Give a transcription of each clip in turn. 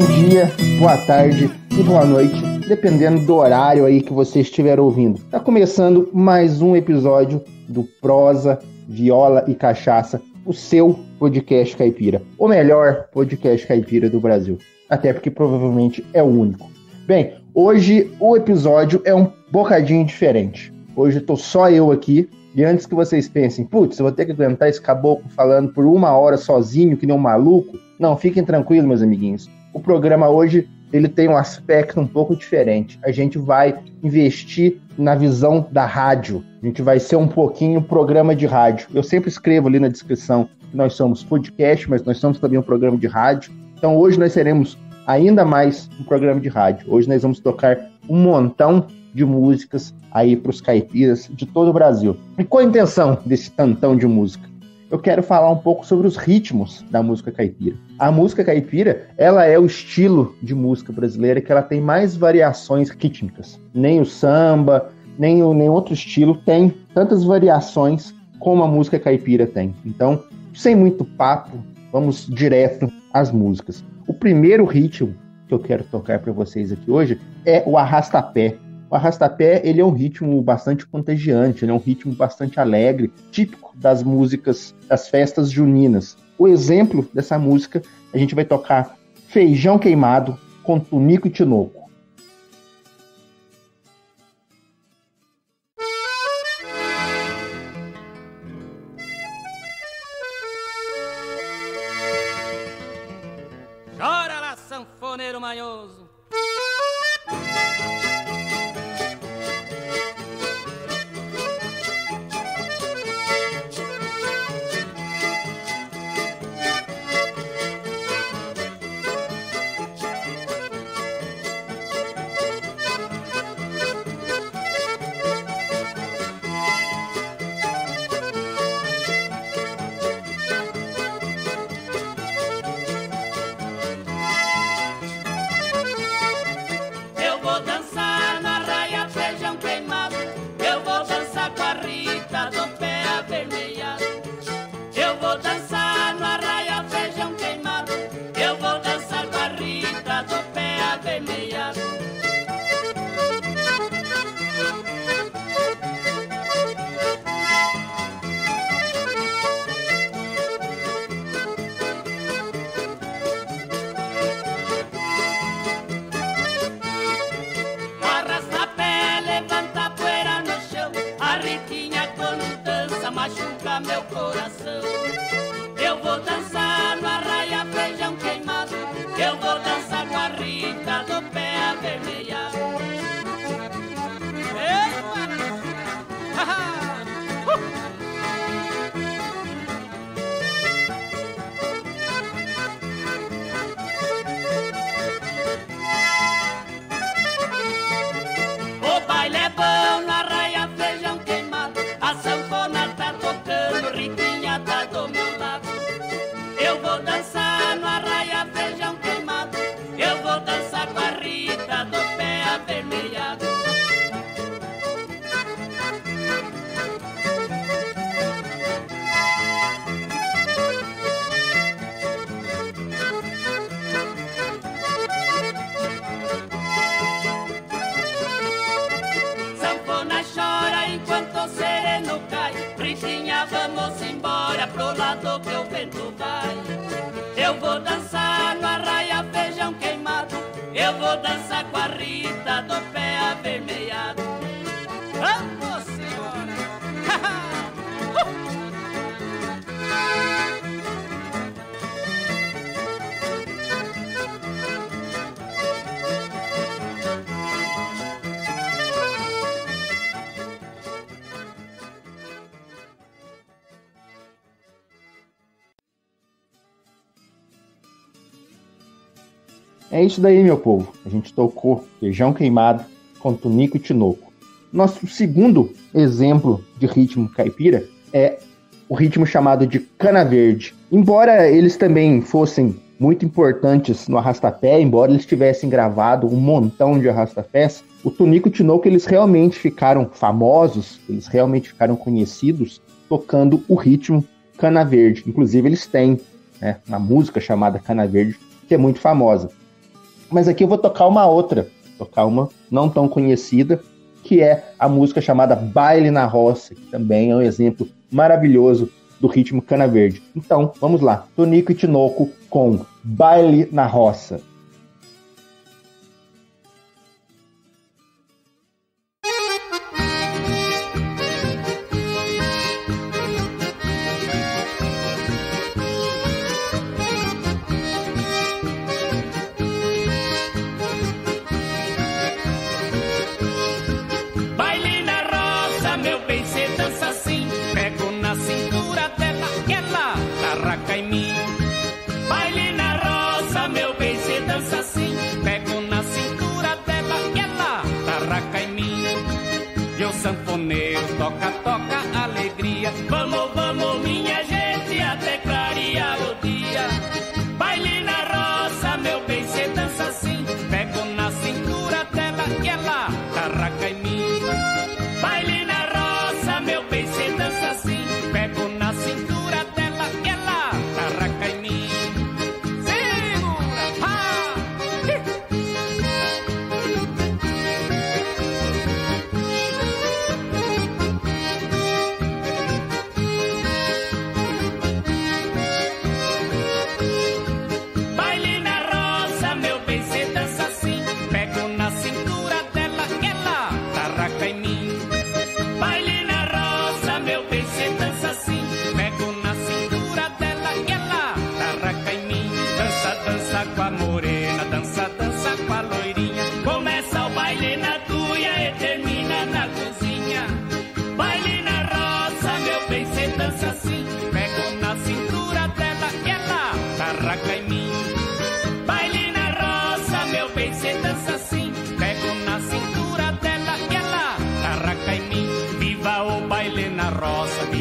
Bom dia, boa tarde e boa noite, dependendo do horário aí que você estiver ouvindo. Tá começando mais um episódio do Prosa, Viola e Cachaça, o seu podcast caipira, o melhor podcast caipira do Brasil. Até porque provavelmente é o único. Bem, hoje o episódio é um bocadinho diferente. Hoje tô só eu aqui, e antes que vocês pensem, putz, eu vou ter que aguentar esse caboclo falando por uma hora sozinho, que nem um maluco. Não, fiquem tranquilos, meus amiguinhos o programa hoje ele tem um aspecto um pouco diferente. A gente vai investir na visão da rádio. A gente vai ser um pouquinho programa de rádio. Eu sempre escrevo ali na descrição que nós somos podcast, mas nós somos também um programa de rádio. Então hoje nós seremos ainda mais um programa de rádio. Hoje nós vamos tocar um montão de músicas aí para os caipiras de todo o Brasil. E qual a intenção desse tantão de música? Eu quero falar um pouco sobre os ritmos da música caipira. A música caipira, ela é o estilo de música brasileira que ela tem mais variações rítmicas. Nem o samba, nem o nem outro estilo tem tantas variações como a música caipira tem. Então, sem muito papo, vamos direto às músicas. O primeiro ritmo que eu quero tocar para vocês aqui hoje é o arrastapé. O arrastapé ele é um ritmo bastante contagiante, ele é um ritmo bastante alegre, típico das músicas das festas juninas. O exemplo dessa música, a gente vai tocar Feijão Queimado com Tunico e Tinoco. É isso daí, meu povo. A gente tocou feijão queimado com tunico e tinoco. Nosso segundo exemplo de ritmo caipira é o ritmo chamado de cana verde. Embora eles também fossem muito importantes no arrastapé, embora eles tivessem gravado um montão de arrastapés, o Tunico e o Tinoco eles realmente ficaram famosos, eles realmente ficaram conhecidos tocando o ritmo cana verde. Inclusive eles têm né, uma música chamada Cana Verde que é muito famosa. Mas aqui eu vou tocar uma outra, tocar uma não tão conhecida, que é a música chamada Baile na Roça, que também é um exemplo maravilhoso do ritmo cana verde. Então, vamos lá. Tonico e Tinoco com Baile na Roça. sanfoneiro, toca, toca, alegria. Vamos, vamos, minha gente.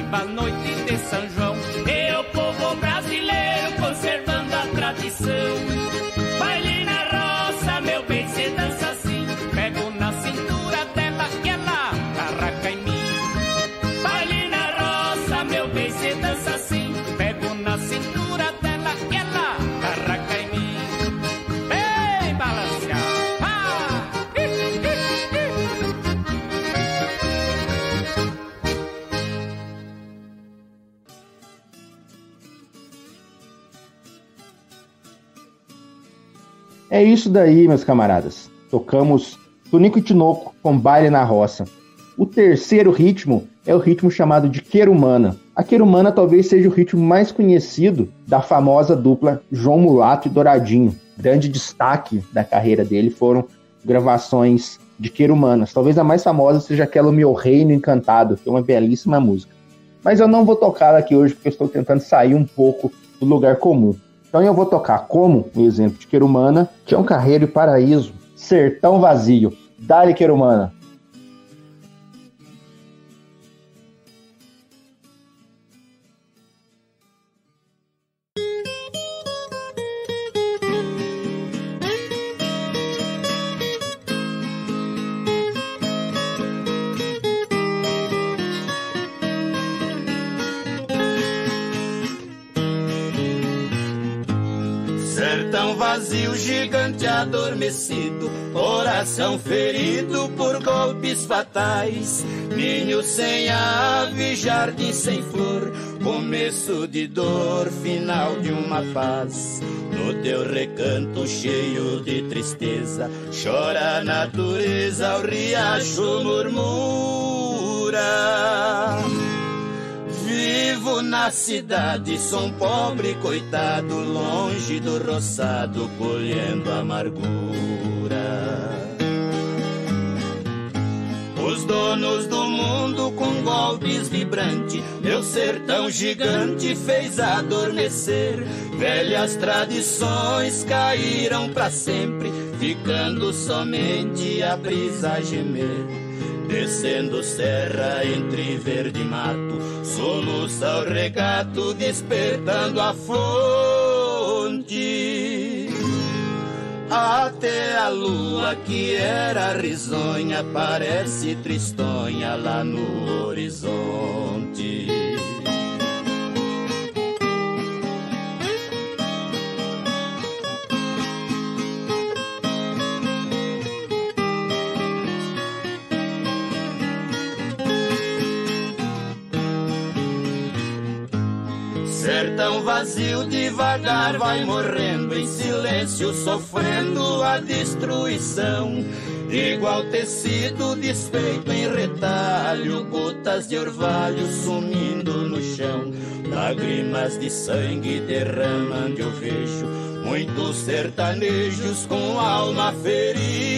Viva noite de São João. É isso daí, meus camaradas. Tocamos Tunico e Tinoco com baile na roça. O terceiro ritmo é o ritmo chamado de Querumana. A Querumana talvez seja o ritmo mais conhecido da famosa dupla João Mulato e Douradinho. Grande destaque da carreira dele foram gravações de Querumanas. Talvez a mais famosa seja aquela Meu Reino Encantado, que é uma belíssima música. Mas eu não vou tocar aqui hoje porque estou tentando sair um pouco do lugar comum. Então eu vou tocar como o exemplo de Querumana, que é um carreiro e paraíso, sertão vazio. Dale Querumana. Adormecido, coração ferido por golpes fatais, ninho sem ave, jardim sem flor, começo de dor, final de uma paz. No teu recanto cheio de tristeza, chora a natureza, o riacho murmura. Na cidade, sou um pobre coitado, longe do roçado, colhendo amargura. Os donos do mundo com golpes vibrantes, meu sertão gigante fez adormecer. Velhas tradições caíram para sempre, ficando somente a brisa gemer. Descendo serra entre verde mato, soluça o regato, despertando a fonte. Até a lua que era risonha parece tristonha lá no horizonte. Sertão vazio devagar vai morrendo em silêncio, sofrendo a destruição. Igual tecido desfeito em retalho, gotas de orvalho sumindo no chão, lágrimas de sangue derramando eu vejo muitos sertanejos com alma ferida.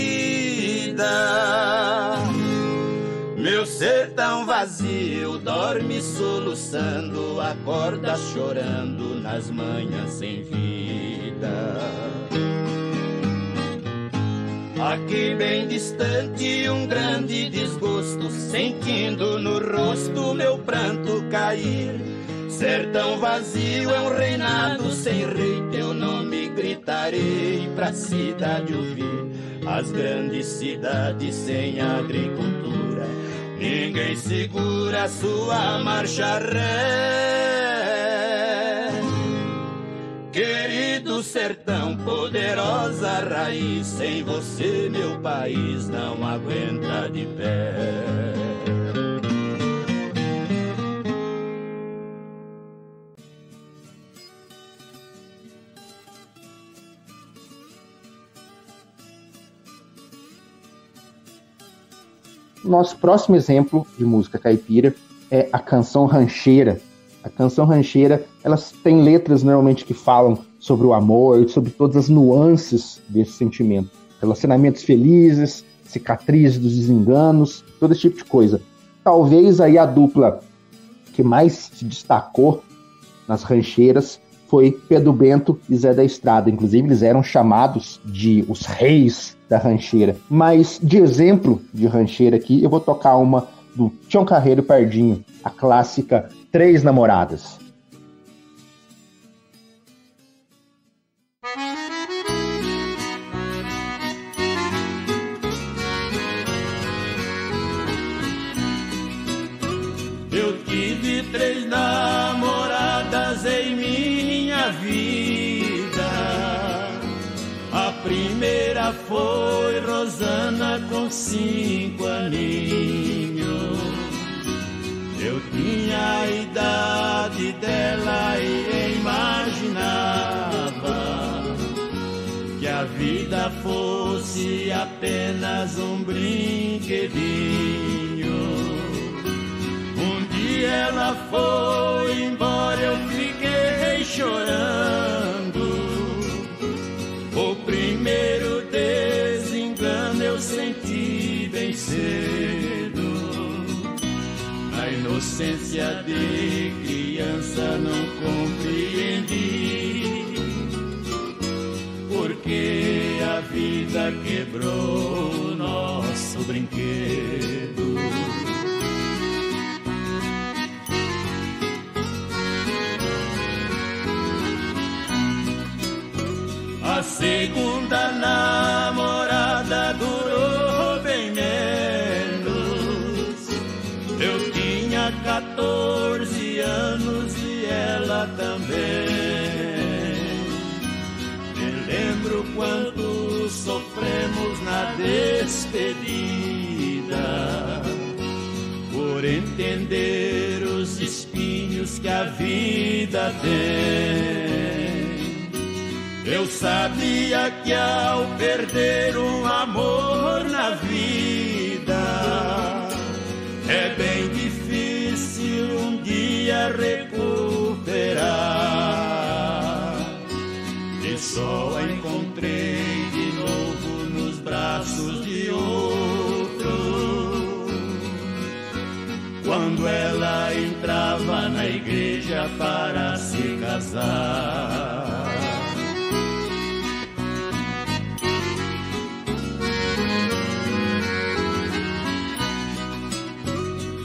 Meu sertão vazio dorme soluçando, acorda chorando nas manhãs sem vida. Aqui bem distante um grande desgosto, sentindo no rosto meu pranto cair. Sertão vazio é um reinado sem rei, teu nome gritarei pra cidade ouvir. As grandes cidades sem agricultura, ninguém segura sua marcha ré. Querido sertão, poderosa raiz, sem você meu país não aguenta de pé. Nosso próximo exemplo de música caipira é a canção rancheira, a canção rancheira, elas têm letras normalmente que falam sobre o amor, sobre todas as nuances desse sentimento. Relacionamentos felizes, cicatrizes dos desenganos, todo esse tipo de coisa. Talvez aí a dupla que mais se destacou nas rancheiras foi Pedro Bento e Zé da Estrada. Inclusive, eles eram chamados de os reis da rancheira. Mas de exemplo de rancheira aqui, eu vou tocar uma do Tião Carreiro Pardinho, a clássica Três Namoradas. Foi Rosana com cinco aninhos. Eu tinha a idade dela e imaginava que a vida fosse apenas um brinquedinho. Um dia ela foi embora, eu fiquei chorando. A inocência de criança não compreendi. Porque a vida quebrou o nosso brinquedo. A segunda namorada sofremos na despedida. Por entender os espinhos que a vida tem. Eu sabia que ao perder um amor na vida é bem difícil um dia recuperar. E só encontrei Quando ela entrava na igreja para se casar.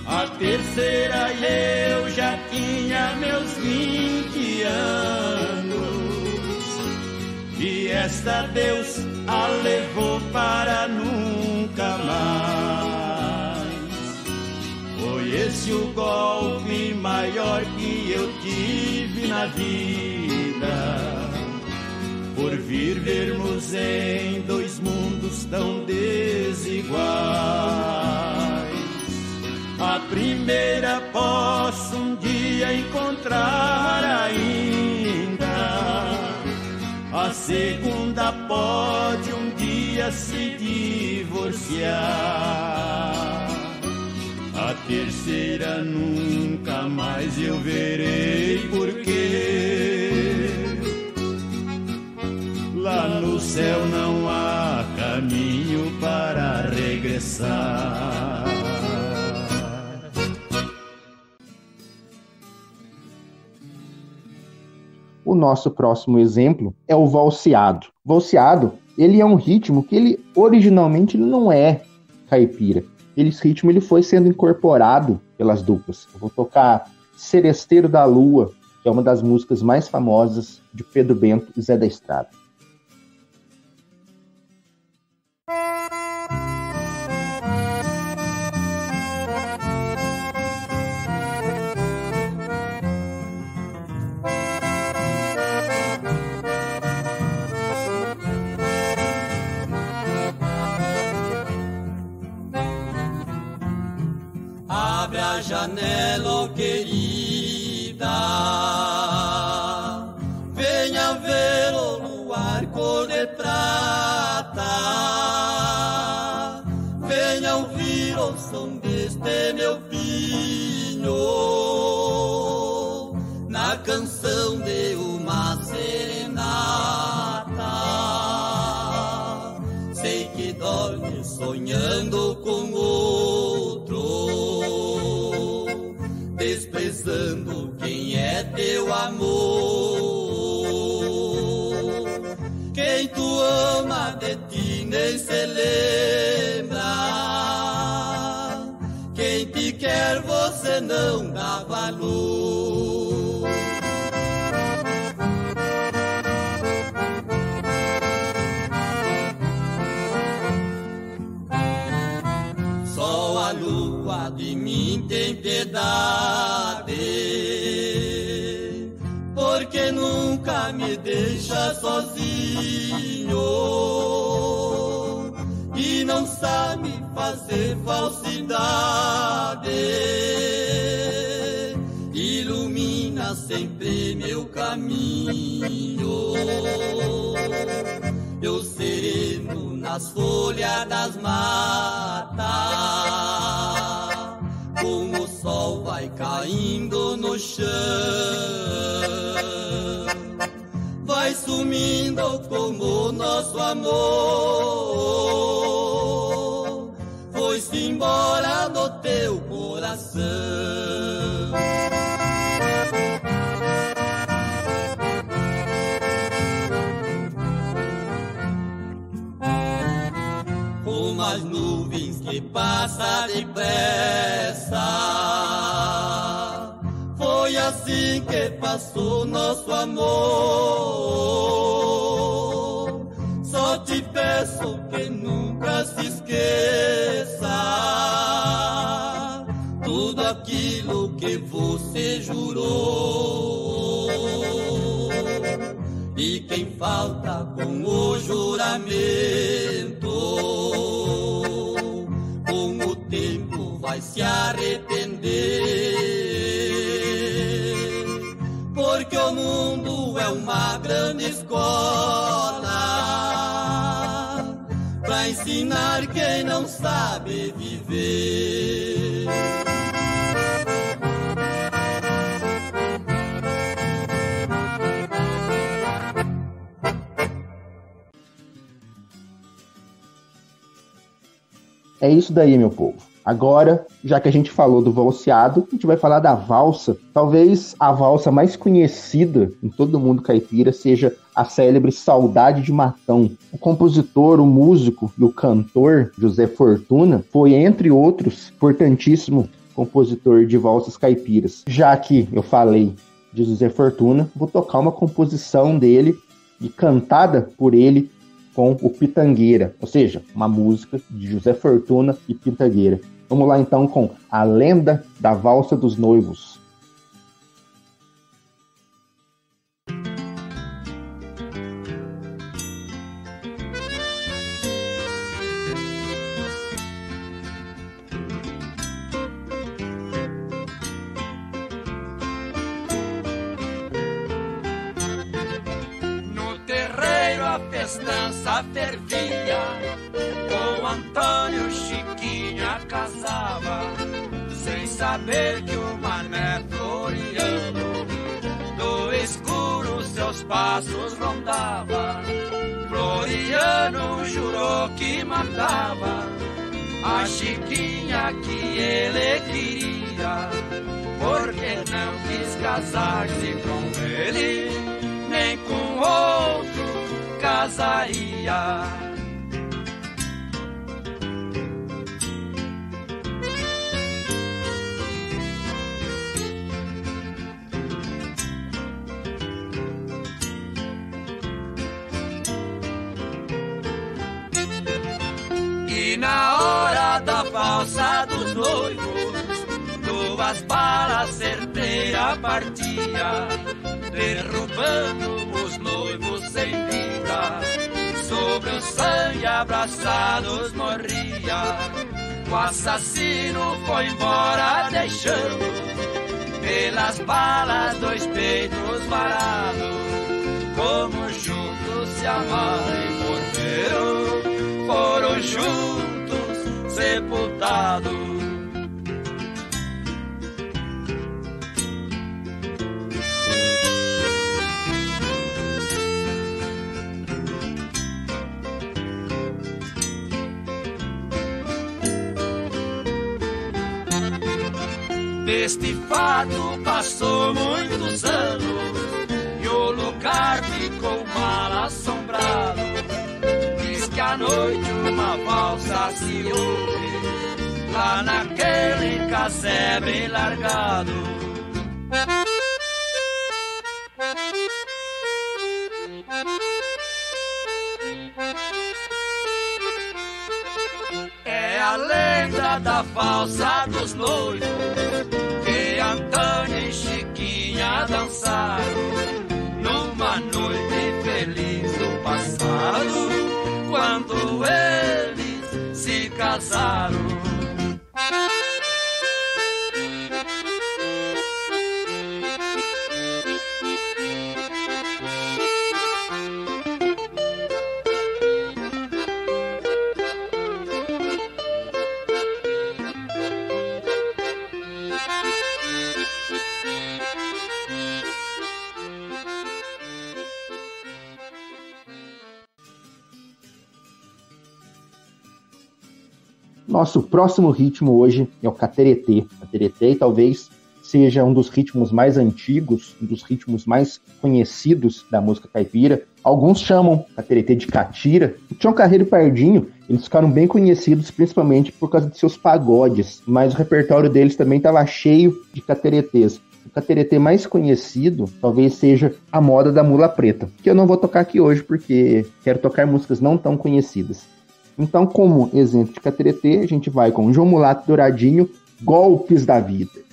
A terceira eu já tinha meus 20 anos. E esta Deus a levou para nunca mais. Esse o golpe maior que eu tive na vida. Por vivermos em dois mundos tão desiguais. A primeira posso um dia encontrar ainda. A segunda pode um dia se divorciar. A terceira nunca mais eu verei, porque lá no céu não há caminho para regressar. O nosso próximo exemplo é o valseado. Valseado, ele é um ritmo que ele originalmente não é caipira. Esse ritmo ele foi sendo incorporado pelas duplas. Eu vou tocar Seresteiro da Lua, que é uma das músicas mais famosas de Pedro Bento e Zé da Estrada. Janela, oh querida. Teu amor. Quem tu ama de ti nem se lembra. Quem te quer você não dá valor. Só a lua de mim tem piedade me deixa sozinho e não sabe fazer falsidade. Ilumina sempre meu caminho. Eu sereno nas folhas das matas, com o sol vai caindo no chão vai sumindo como nosso amor foi-se embora do teu coração. Como as nuvens que passam depressa assim que passou nosso amor. Só te peço que nunca se esqueça tudo aquilo que você jurou. E quem falta com o juramento, com o tempo vai se arrepender é uma grande escola para ensinar quem não sabe viver. É isso daí, meu povo. Agora, já que a gente falou do valseado, a gente vai falar da valsa. Talvez a valsa mais conhecida em todo mundo caipira seja a célebre Saudade de Matão. O compositor, o músico e o cantor José Fortuna foi, entre outros, importantíssimo compositor de valsas caipiras. Já que eu falei de José Fortuna, vou tocar uma composição dele e cantada por ele com o Pitangueira, ou seja, uma música de José Fortuna e Pitangueira. Vamos lá então com A Lenda da Valsa dos Noivos. Saber que o mané Floriano, do escuro seus passos rondava. Floriano jurou que matava a Chiquinha que ele queria, porque não quis casar-se com ele, nem com outro casaria. Na hora da valsa dos noivos, duas balas certeira partia, derrubando os noivos sem vida. Sobre o sangue abraçados morria, o assassino foi embora deixando pelas balas dois peitos varados, como juntos se amaram e morreram, foram juntos sepultado. Deste fato passou muitos anos e o lugar ficou mal assombrado. À noite uma valsa se ouve lá naquele casebre largado. É a lenda da valsa dos noivos que Antônio e Chiquinha dançaram numa noite feliz do passado quando eles se casaram. Nosso próximo ritmo hoje é o cateretê. Cateretê talvez seja um dos ritmos mais antigos, um dos ritmos mais conhecidos da música caipira. Alguns chamam cateretê de catira. O Tião Carreiro e Pardinho, eles ficaram bem conhecidos principalmente por causa de seus pagodes, mas o repertório deles também estava cheio de cateretês. O cateretê mais conhecido talvez seja a moda da mula preta, que eu não vou tocar aqui hoje porque quero tocar músicas não tão conhecidas. Então, como exemplo de cateretê, a gente vai com João Mulato Douradinho, Golpes da Vida.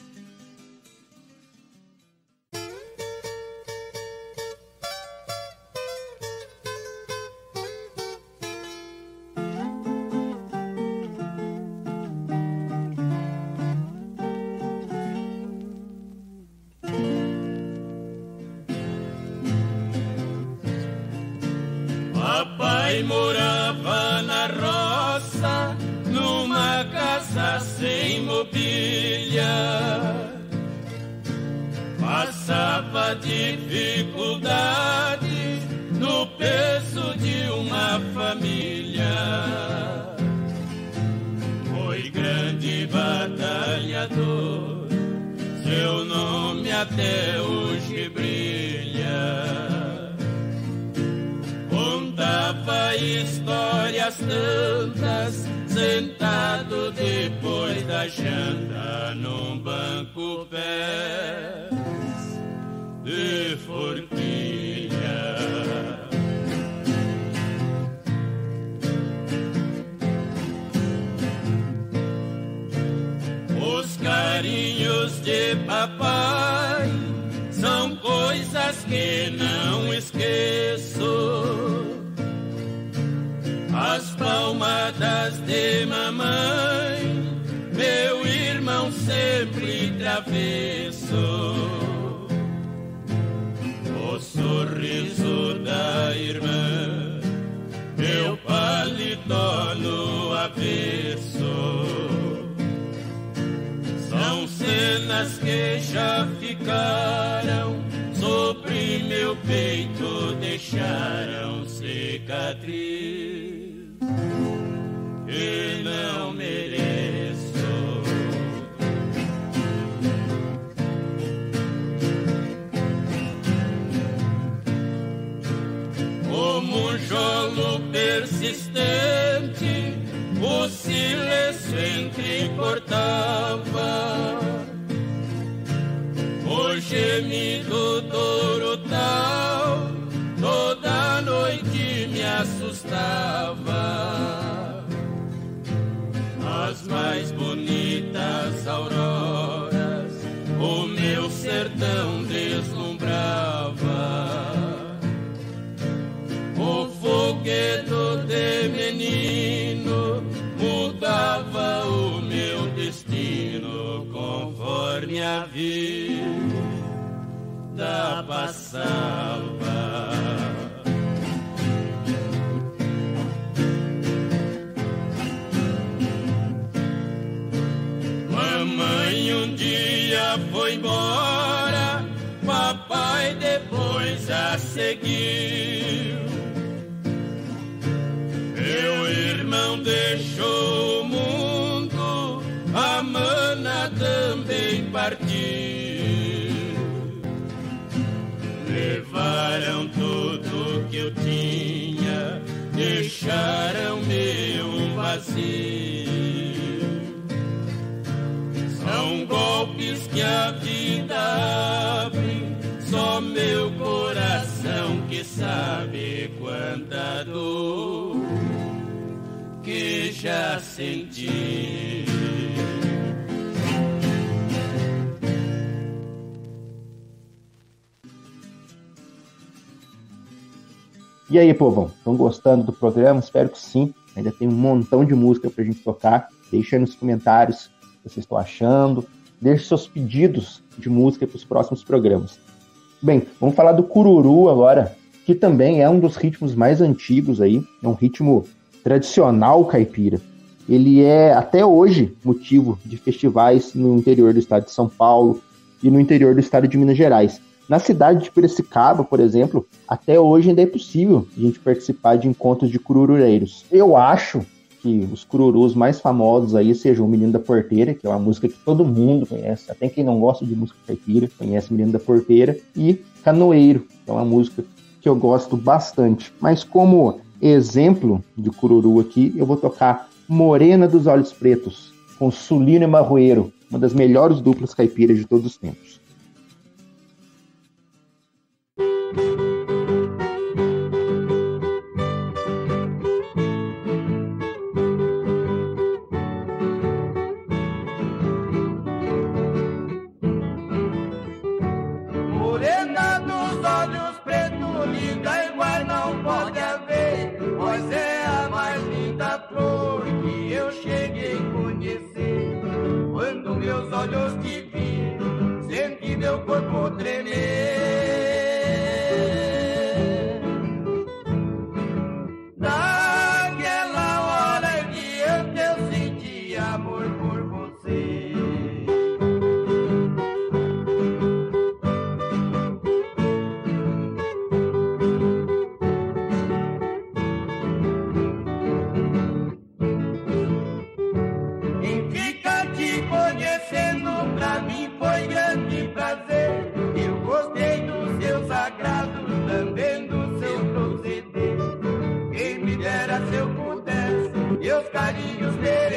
Papai morava sem mobília. Passava dificuldade no peso de uma família. Foi grande batalhador, seu nome até hoje brilha contava histórias tantas, sentado depois da janta num banco pés de forquilha. Os carinhos de papai são coisas que não palmadas de mamãe, meu irmão sempre travesso. O sorriso da irmã, meu paletó no avesso. São cenas que já ficaram sobre meu peito, deixaram cicatriz. E não mereço. Como um jolo persistente, o silêncio entrecortava o gemido do tal toda noite me assustava. As mais bonitas auroras, o meu sertão deslumbrava. O fogueto de menino mudava o meu destino conforme a vida passava. Mamãe um dia foi embora, papai depois a seguiu. Meu irmão deixou o mundo, a mana também partiu. Levaram tudo que eu tinha, deixaram-me um vazio. Que a vida abre, só meu coração que sabe quanta dor que já senti. E aí, povão, estão gostando do programa? Espero que sim. Ainda tem um montão de música pra gente tocar. Deixa aí nos comentários o que vocês estão achando. Deixe seus pedidos de música para os próximos programas. Bem, vamos falar do cururu agora, que também é um dos ritmos mais antigos aí. É um ritmo tradicional caipira. Ele é até hoje motivo de festivais no interior do estado de São Paulo e no interior do estado de Minas Gerais. Na cidade de Piracicaba, por exemplo, até hoje ainda é possível a gente participar de encontros de cururureiros. Eu acho que os cururus mais famosos aí sejam o Menino da Porteira, que é uma música que todo mundo conhece, até quem não gosta de música caipira conhece Menino da Porteira, e Canoeiro, que é uma música que eu gosto bastante. Mas como exemplo de cururu aqui, eu vou tocar Morena dos Olhos Pretos, com Sulino e Marroeiro, uma das melhores duplas caipiras de todos os tempos. olhos te vi, senti meu corpo tremer. carinhos dele.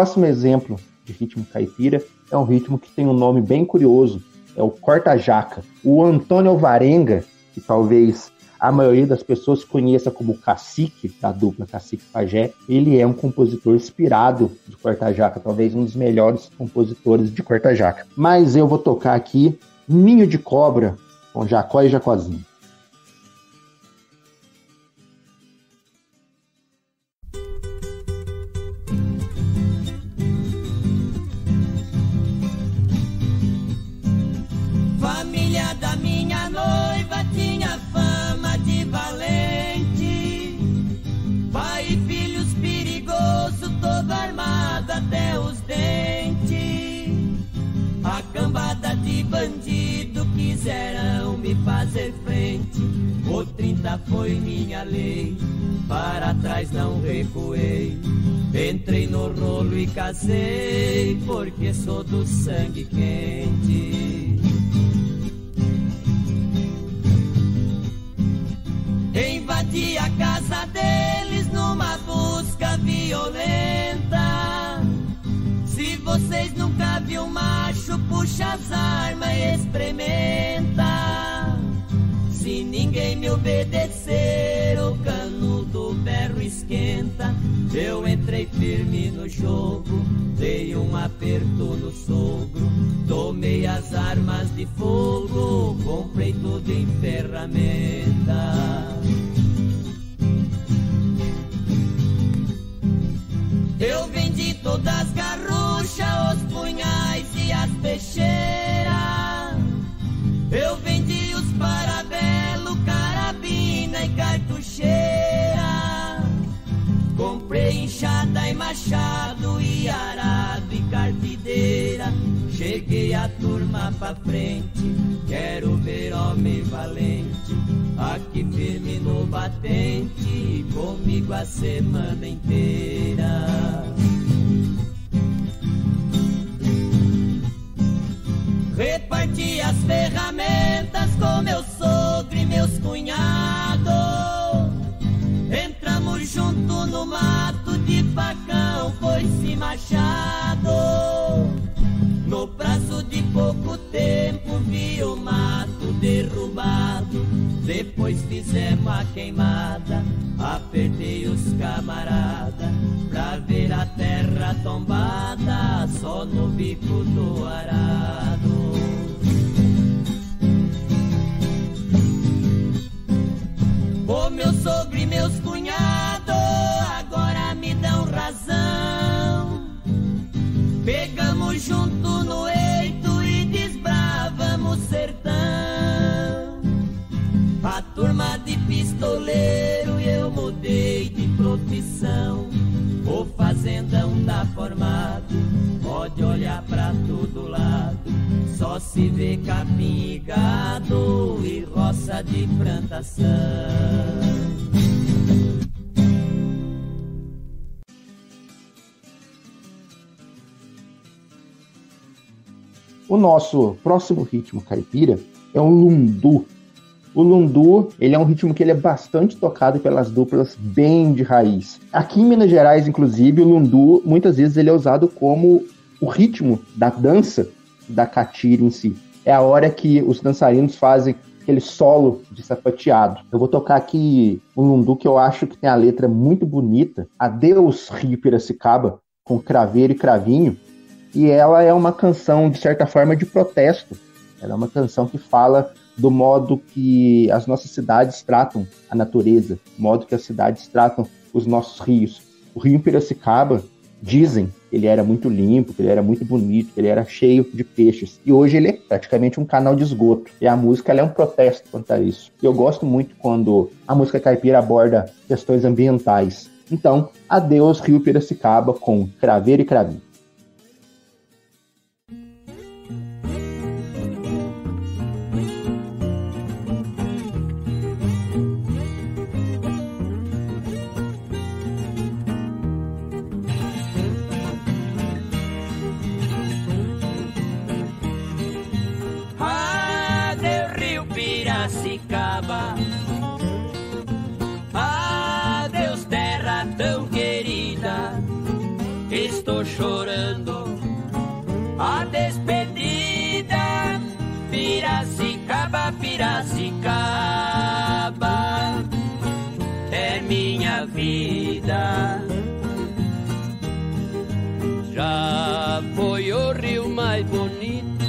Próximo exemplo de ritmo caipira é um ritmo que tem um nome bem curioso, é o corta-jaca. O Antônio Varenga, que talvez a maioria das pessoas conheça como cacique da dupla Cacique Pajé, ele é um compositor inspirado de corta-jaca, talvez um dos melhores compositores de corta-jaca. Mas eu vou tocar aqui Ninho de Cobra com Jacó e Jacozinho. Quiseram me fazer frente. O 30 foi minha lei, para trás não recuei. Entrei no rolo e casei, porque sou do sangue quente. Invadi a casa deles numa busca violenta. Se vocês nunca viu macho, puxa as armas experimenta. Se ninguém me obedecer, o cano do berro esquenta. Eu entrei firme no jogo, dei um aperto no sogro. Tomei as armas de fogo, comprei tudo em ferramenta. Eu vendi todas as garruchas, os punhais as peixeiras. Eu vendi os parabelo, carabina e cartucheira. Comprei enxada e machado e arado e carpideira. Cheguei a turma pra frente, quero ver homem valente. Aqui firme no batente, comigo a semana inteira. Reparti as ferramentas com meu sogro e meus cunhados. Entramos junto no mato de facão, foi-se machado. No prazo de pouco tempo vi o mato derrubado. Depois fizemos a queimada, apertei os camarada pra ver a terra tombada só no bico do arado. O meu sogro e meus cunhados agora me dão razão. Pegamos junto no eito e desbravamos o sertão. Pistoleiro eu mudei de profissão. O fazendão tá formado, pode olhar pra todo lado. Só se vê capim e gado e roça de plantação. O nosso próximo ritmo caipira é o lundu. O lundu, ele é um ritmo que ele é bastante tocado pelas duplas bem de raiz. Aqui em Minas Gerais, inclusive, o lundu muitas vezes ele é usado como o ritmo da dança da catira em si. É a hora que os dançarinos fazem aquele solo de sapateado. Eu vou tocar aqui um lundu que eu acho que tem a letra muito bonita, Adeus Rio Piracicaba, com craveiro e cravinho, e ela é uma canção, de certa forma, de protesto. Ela é uma canção que fala do modo que as nossas cidades tratam a natureza, do modo que as cidades tratam os nossos rios. O rio Piracicaba, dizem ele era muito limpo, que ele era muito bonito, que ele era cheio de peixes. E hoje ele é praticamente um canal de esgoto. E a música é um protesto quanto a isso. E eu gosto muito quando a música caipira aborda questões ambientais. Então, adeus Rio Piracicaba com Craveiro e Cravinho. Chorando a despedida. Piracicaba, Piracicaba, é minha vida. Já foi o rio mais bonito.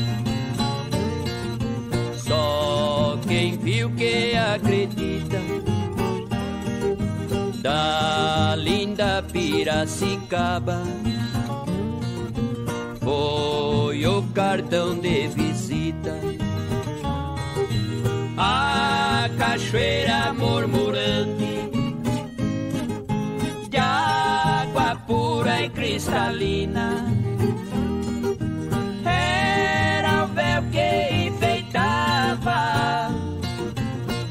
Só quem viu que acredita da linda Piracicaba cartão de visita. A cachoeira murmurante de água pura e cristalina. Era o véu que enfeitava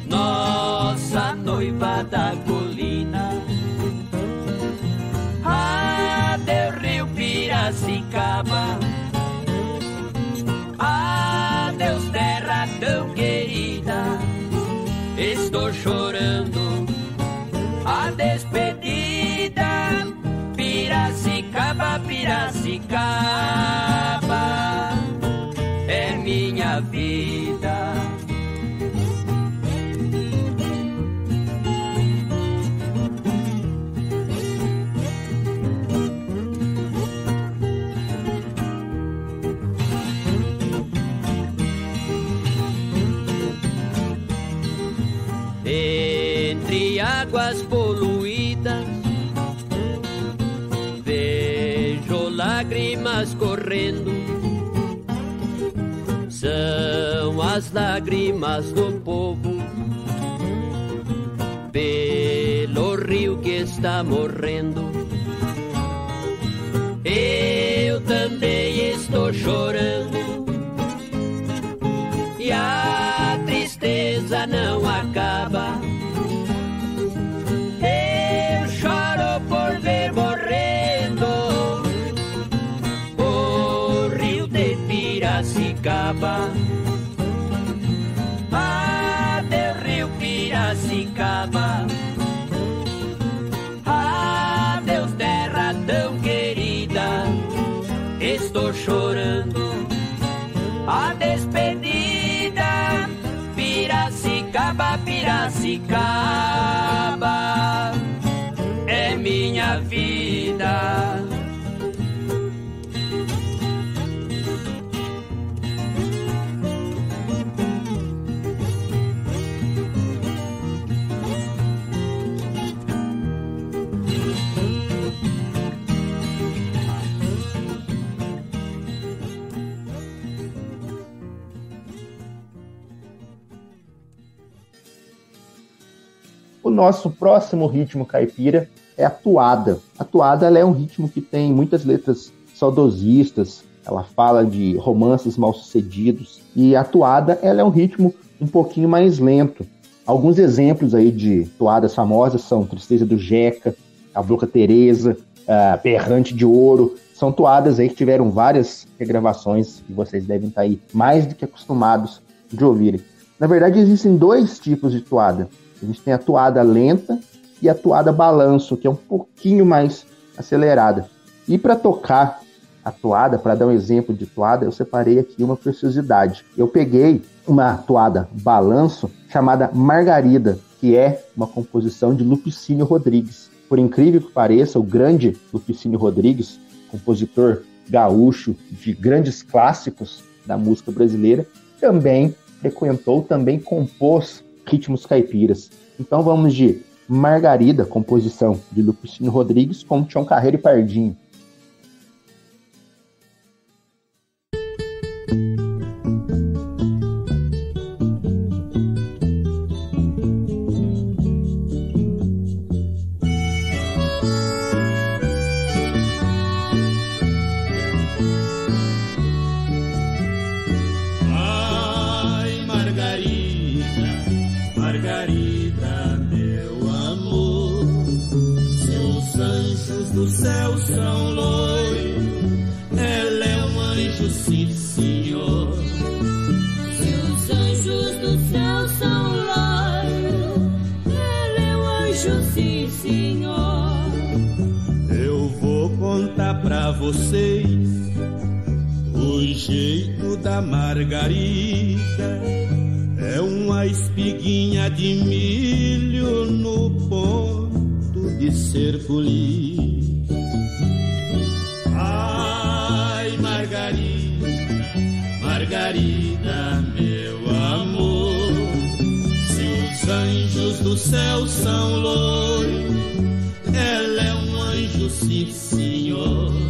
nossa noiva da a despedida. Piracicaba, Piracicaba, as lágrimas do povo pelo rio que está morrendo. Eu também estou chorando e a tristeza não acaba. Eu choro por ver morrendo o rio de Piracicaba. Piracicaba, Piracicaba, é minha vida. Nosso próximo ritmo caipira é a toada. A toada é um ritmo que tem muitas letras saudosistas, ela fala de romances mal sucedidos e a toada é um ritmo um pouquinho mais lento. Alguns exemplos aí de toadas famosas são Tristeza do Jeca, A Boca Teresa, uh, Berrante de Ouro. São toadas aí que tiveram várias regravações e vocês devem estar aí mais do que acostumados de ouvirem. Na verdade, existem dois tipos de toada. A gente tem a toada lenta e a toada balanço, que é um pouquinho mais acelerada. E para tocar a toada, para dar um exemplo de toada, eu separei aqui uma preciosidade. Eu peguei uma toada balanço chamada Margarida, que é uma composição de Lupicínio Rodrigues. Por incrível que pareça, o grande Lupicínio Rodrigues, compositor gaúcho de grandes clássicos da música brasileira, também frequentou, também compôs ritmos caipiras. Então vamos de Margarida, composição de Lupicínio Rodrigues, com Tião Carreiro e Pardinho. Vocês o jeito da margarida é uma espiguinha de milho no ponto de ser feliz. Ai, Margarida, Margarida, meu amor, se os anjos do céu são loiros, ela é um anjo, sim, senhor.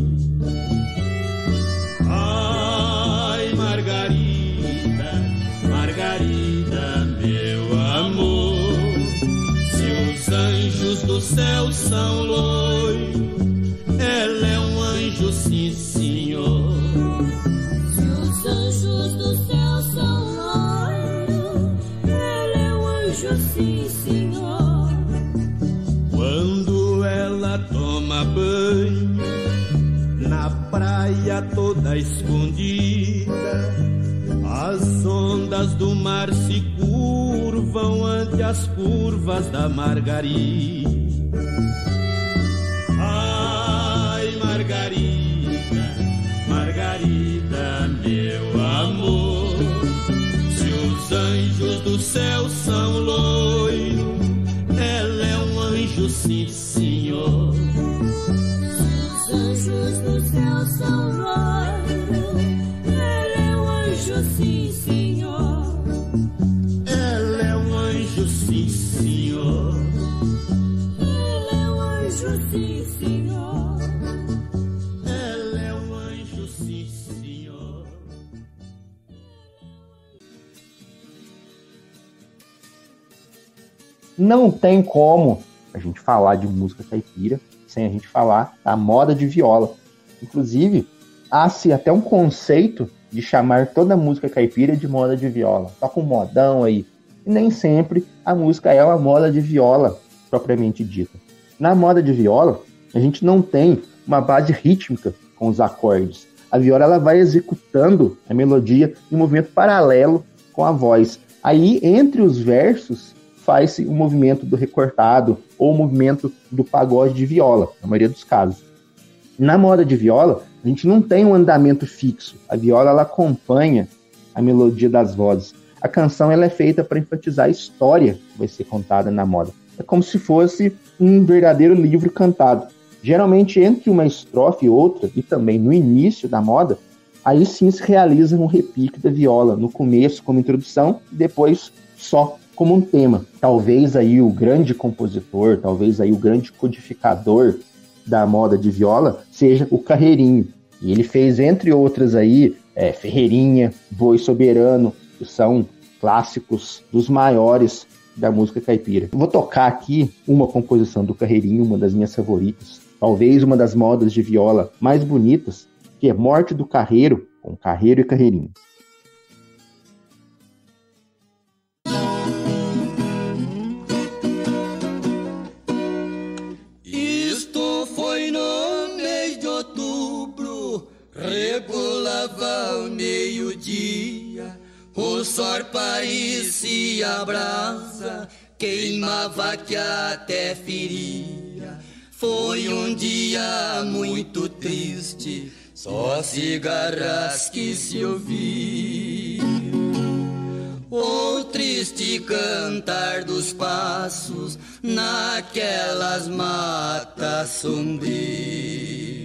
anjos do céu são loiros, ela é um anjo, sim, senhor. Se os anjos do céu são loiros, ela é um anjo, sim, senhor. Quando ela toma banho na praia toda escondida, as ondas do mar se curvam ante as curvas da Margarida. Ai, Margarida, Margarida, meu amor, se os anjos do céu são loiros, ela é um anjo, sim, senhor. Se os anjos do céu são loiros, Não tem como a gente falar de música caipira sem a gente falar da moda de viola. Inclusive, há-se até um conceito de chamar toda música caipira de moda de viola. Toca um modão aí. E nem sempre a música é uma moda de viola, propriamente dita. Na moda de viola, a gente não tem uma base rítmica com os acordes. A viola ela vai executando a melodia em movimento paralelo com a voz. Aí, entre os versos, faz-se o movimento do recortado ou o movimento do pagode de viola, na maioria dos casos. Na moda de viola, a gente não tem um andamento fixo. A viola ela acompanha a melodia das vozes. A canção ela é feita para enfatizar a história que vai ser contada na moda. É como se fosse um verdadeiro livro cantado. Geralmente, entre uma estrofe e outra, e também no início da moda, aí sim se realiza um repique da viola, no começo como introdução, e depois só como um tema. Talvez aí o grande compositor, talvez aí o grande codificador da moda de viola seja o Carreirinho. E ele fez, entre outras aí, é, Ferreirinha, Boi Soberano, que são clássicos dos maiores da música caipira. Vou tocar aqui uma composição do Carreirinho, uma das minhas favoritas, talvez uma das modas de viola mais bonitas, que é Morte do Carreiro, com Carreiro e Carreirinho. O sol parecia brasa, queimava que até feria. Foi um dia muito triste, só cigarras que se ouvia. O triste cantar dos passos naquelas matas sombrias.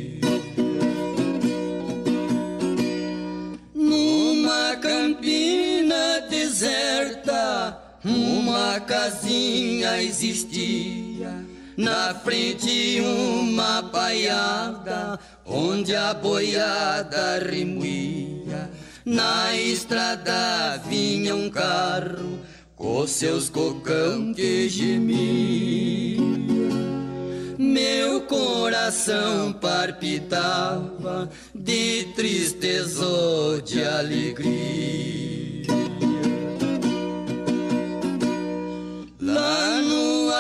Deserta, uma casinha existia. Na frente uma baiada, onde a boiada remoía. Na estrada vinha um carro, com seus cocão que gemia. Meu coração palpitava de tristeza ou de alegria.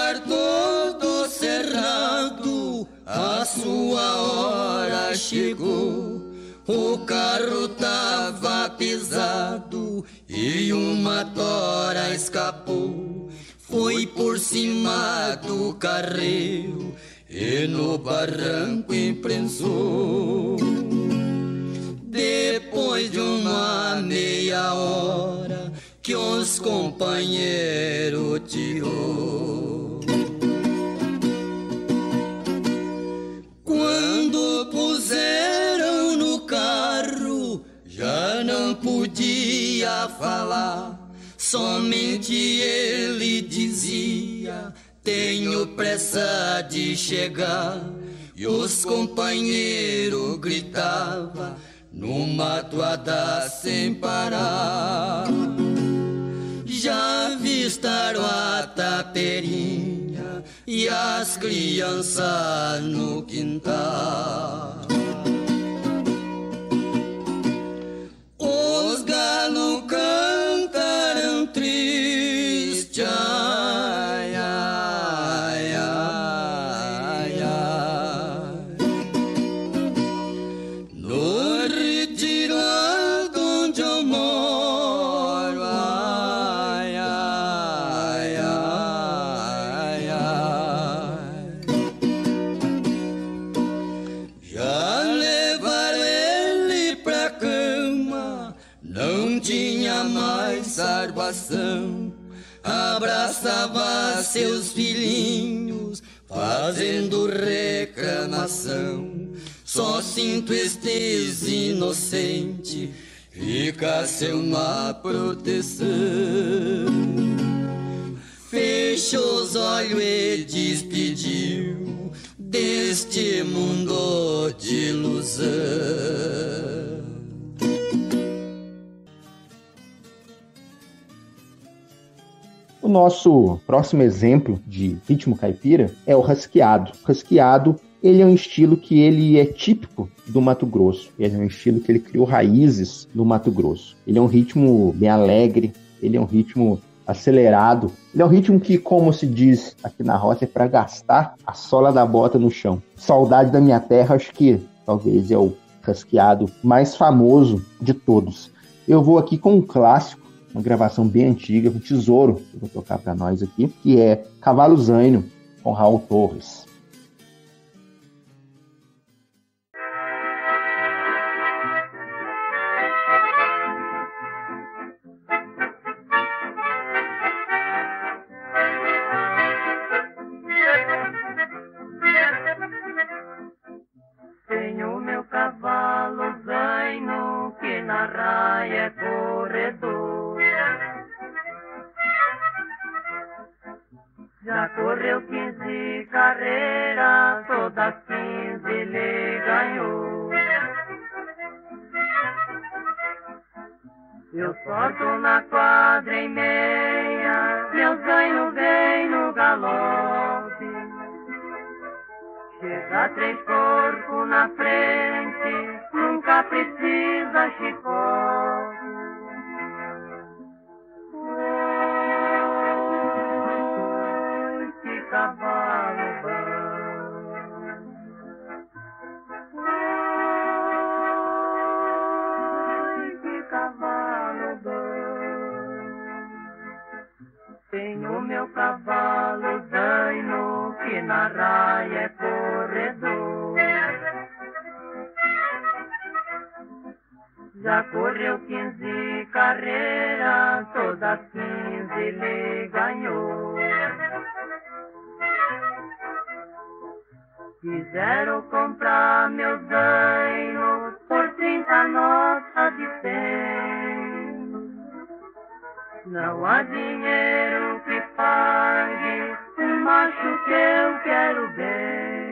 lugar todo cerrado, a sua hora chegou. O carro tava pesado e uma tora escapou. Foi por cima do carreiro e no barranco imprensou. Depois de uma meia hora que os companheiros tirou. Puseram no carro, já não podia falar. Somente ele dizia: Tenho pressa de chegar. E os companheiros gritavam numa toada sem parar. Já vistaram a taperinha e as crianças no quintal. Os galos cantaram Abraçava seus filhinhos, fazendo reclamação. Só sinto estes inocente, fica sem uma proteção. Fechou os olhos e despediu deste mundo de ilusão. O nosso próximo exemplo de ritmo caipira é o rasqueado. O rasqueado ele é um estilo que ele é típico do Mato Grosso. Ele é um estilo que ele criou raízes no Mato Grosso. Ele é um ritmo bem alegre, ele é um ritmo acelerado. Ele é um ritmo que, como se diz aqui na roça, é para gastar a sola da bota no chão. Saudade da minha terra, acho que talvez é o rasqueado mais famoso de todos. Eu vou aqui com um clássico, uma gravação bem antiga, um tesouro que eu vou tocar para nós aqui, que é Cavalo Zaino, com Raul Torres. Eu solto na quadra e meia, meu zaino vem no galope. Chega três corpos na frente, nunca precisa chicote. Oi, que cavalo Tenho meu cavalo zaino que na raia é corredor. Já correu 15 carreiras, todas 15 ele ganhou. Quiseram comprar meu zaino por 30 notas de 100. Não há dinheiro que pague um macho que eu quero bem.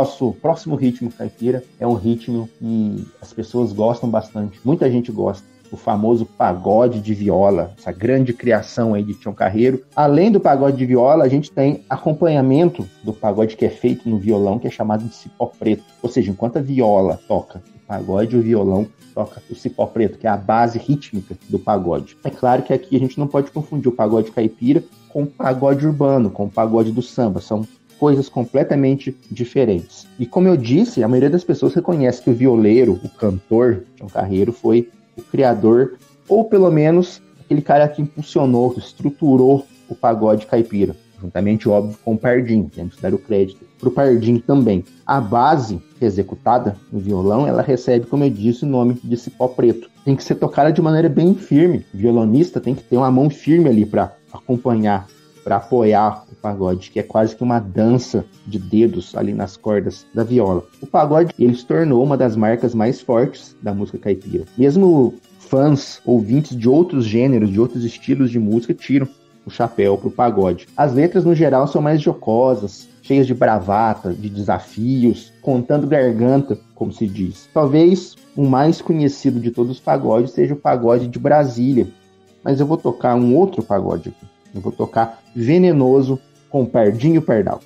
Nosso próximo ritmo caipira é um ritmo que as pessoas gostam bastante. Muita gente gosta. O famoso pagode de viola, essa grande criação aí de Tião Carreiro. Além do pagode de viola, a gente tem acompanhamento do pagode que é feito no violão, que é chamado de cipó preto. Ou seja, enquanto a viola toca o pagode, o violão toca o cipó preto, que é a base rítmica do pagode. É claro que aqui a gente não pode confundir o pagode caipira com o pagode urbano, com o pagode do samba. São coisas completamente diferentes. E como eu disse, a maioria das pessoas reconhece que o violeiro, o cantor, Tião Carreiro, foi o criador, ou pelo menos aquele cara que impulsionou, que estruturou o pagode caipira. Juntamente, óbvio, com o Pardinho, temos que dar o crédito para o Pardinho também. A base executada no violão, ela recebe, como eu disse, o nome de cipó preto. Tem que ser tocada de maneira bem firme. O violonista tem que ter uma mão firme ali para acompanhar para apoiar pagode, que é quase que uma dança de dedos ali nas cordas da viola. O pagode ele se tornou uma das marcas mais fortes da música caipira. Mesmo fãs, ouvintes de outros gêneros, de outros estilos de música, tiram o chapéu pro pagode. As letras no geral são mais jocosas, cheias de bravata, de desafios, contando garganta, como se diz. Talvez o mais conhecido de todos os pagodes seja o pagode de Brasília, mas eu vou tocar um outro pagode aqui. Eu vou tocar Venenoso com Pardinho Pardal.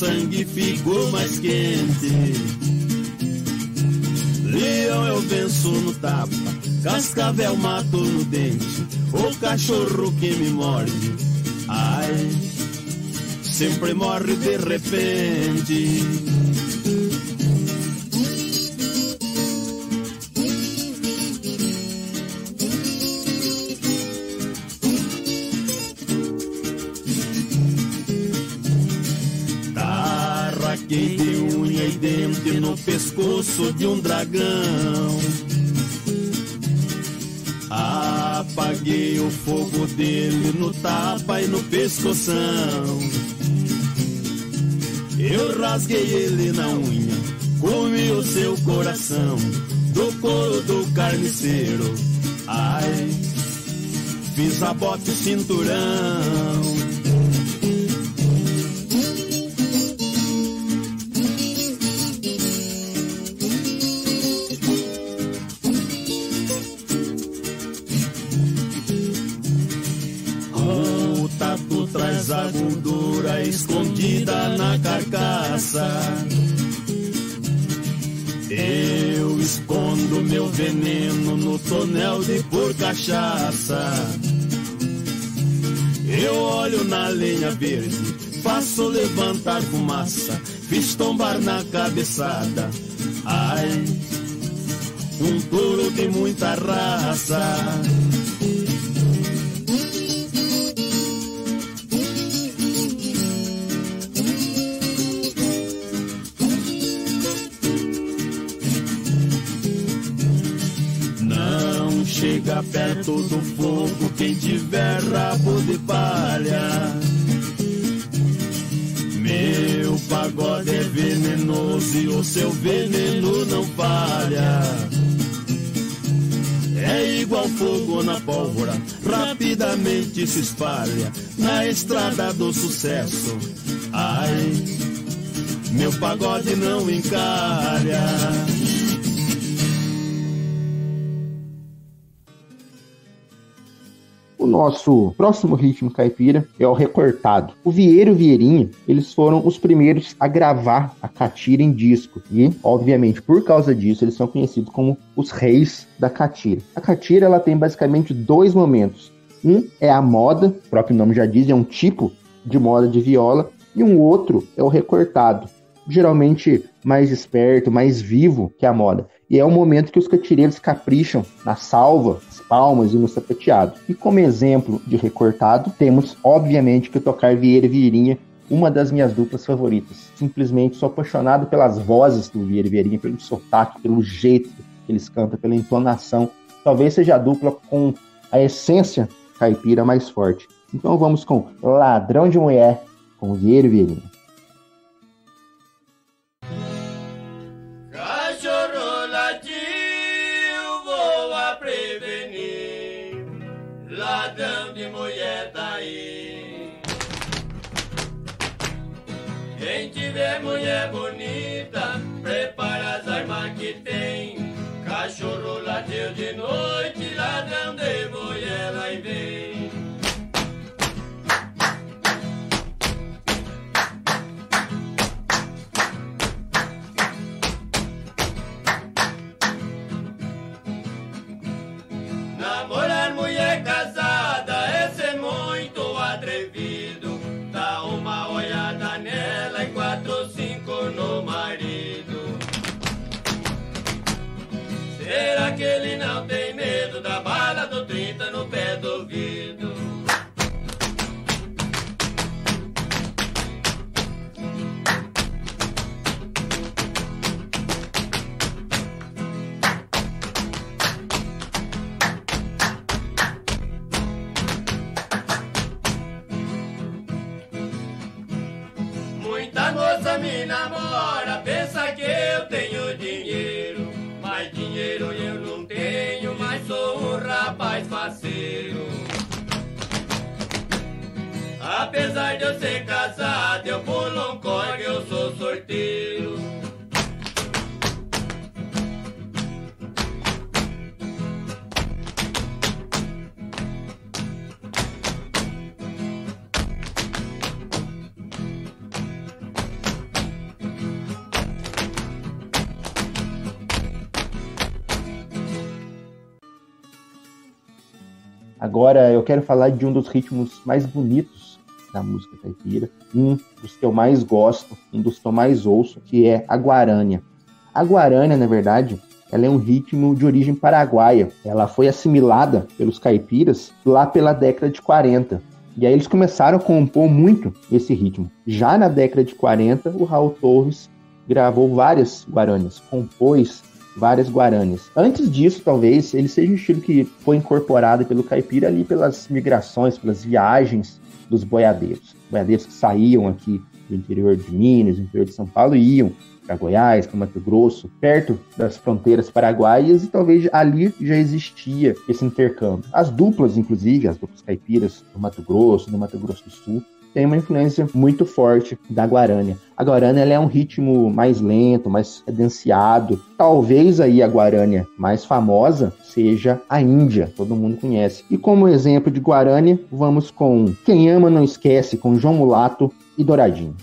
Sangue ficou mais quente. Leão eu venço no tapa, cascavel mato no dente, o cachorro que me morde. Ai, sempre morre de repente. Pescoço de um dragão. Apaguei o fogo dele no tapa e no pescoção. Eu rasguei ele na unha, comi o seu coração, do couro do carniceiro. Ai, fiz a bota e cinturão. Eu escondo meu veneno no tonel de por cachaça. Eu olho na lenha verde, faço levantar fumaça, fiz tombar na cabeçada. Ai, um touro de muita raça. Perto do fogo quem tiver rabo de palha. Meu pagode é venenoso e o seu veneno não falha. É igual fogo na pólvora, rapidamente se espalha na estrada do sucesso. Ai, meu pagode não encalha. Nosso próximo ritmo caipira é o recortado. O Vieiro e o Vieirinha, eles foram os primeiros a gravar a catira em disco. E, obviamente, por causa disso, eles são conhecidos como os reis da catira. A catira, ela tem basicamente dois momentos. Um é a moda, o próprio nome já diz, é um tipo de moda de viola. E um outro é o recortado, geralmente mais esperto, mais vivo que a moda. E é o momento que os catireiros capricham na salva, nas palmas e no sapateado. E como exemplo de recortado, temos, obviamente, que tocar Vieira Vieirinha, uma das minhas duplas favoritas. Simplesmente sou apaixonado pelas vozes do Vieira Vieirinha, pelo sotaque, pelo jeito que eles cantam, pela entonação. Talvez seja a dupla com a essência caipira mais forte. Então vamos com Ladrão de Mulher, com Vieira e Vieirinha. Cachorro latiu de noite, dinheiro eu não tenho, mas sou um rapaz faceiro. Apesar de eu ser casado, eu pulo um corgue, eu sou sorteiro. Agora eu quero falar de um dos ritmos mais bonitos da música caipira, um dos que eu mais gosto, um dos que eu mais ouço, que é a guarânia. A guarânia, na verdade, ela é um ritmo de origem paraguaia. Ela foi assimilada pelos caipiras lá pela década de 40. E aí eles começaram a compor muito esse ritmo. Já na década de 40, o Raul Torres gravou várias guarânias, compôs várias guarânias. Antes disso, talvez, ele seja um estilo que foi incorporado pelo caipira ali pelas migrações, pelas viagens dos boiadeiros. Boiadeiros que saíam aqui do interior de Minas, do interior de São Paulo e iam para Goiás, para Mato Grosso, perto das fronteiras paraguaias, e talvez ali já existia esse intercâmbio. As duplas, inclusive, as duplas caipiras do Mato Grosso, do Mato Grosso do Sul, tem uma influência muito forte da guarânia. A guarânia é um ritmo mais lento, mais cadenciado. Talvez aí a guarânia mais famosa seja a Índia, todo mundo conhece. E como exemplo de guarânia, vamos com Quem Ama Não Esquece, com João Mulato e Douradinho.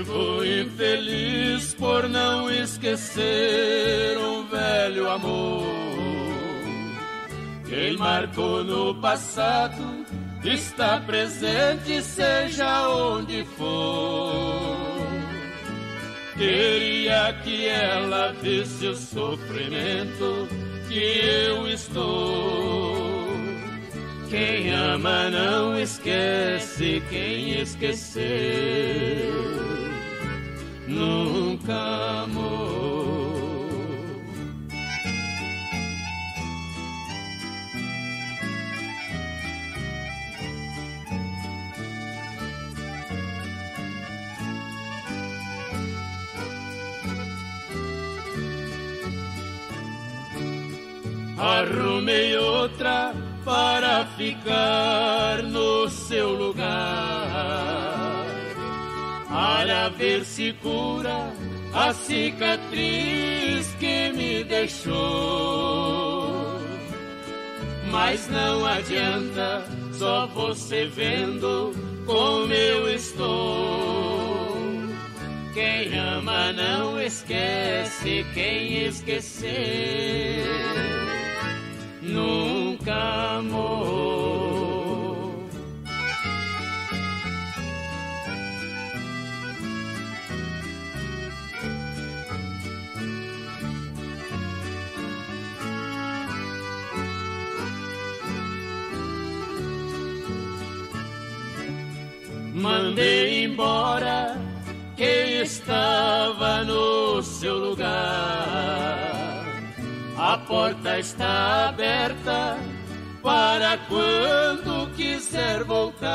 Vivo infeliz por não esquecer um velho amor. Quem marcou no passado está presente, seja onde for. Queria que ela visse o sofrimento que eu estou. Quem ama não esquece, quem esquecer nunca amou. Arrumei outra para ficar no seu lugar. Ver se cura a cicatriz que me deixou. Mas não adianta, só você vendo como eu estou. Quem ama não esquece, quem esquecer nunca amou. Embora quem estava no seu lugar. A porta está aberta para quando quiser voltar.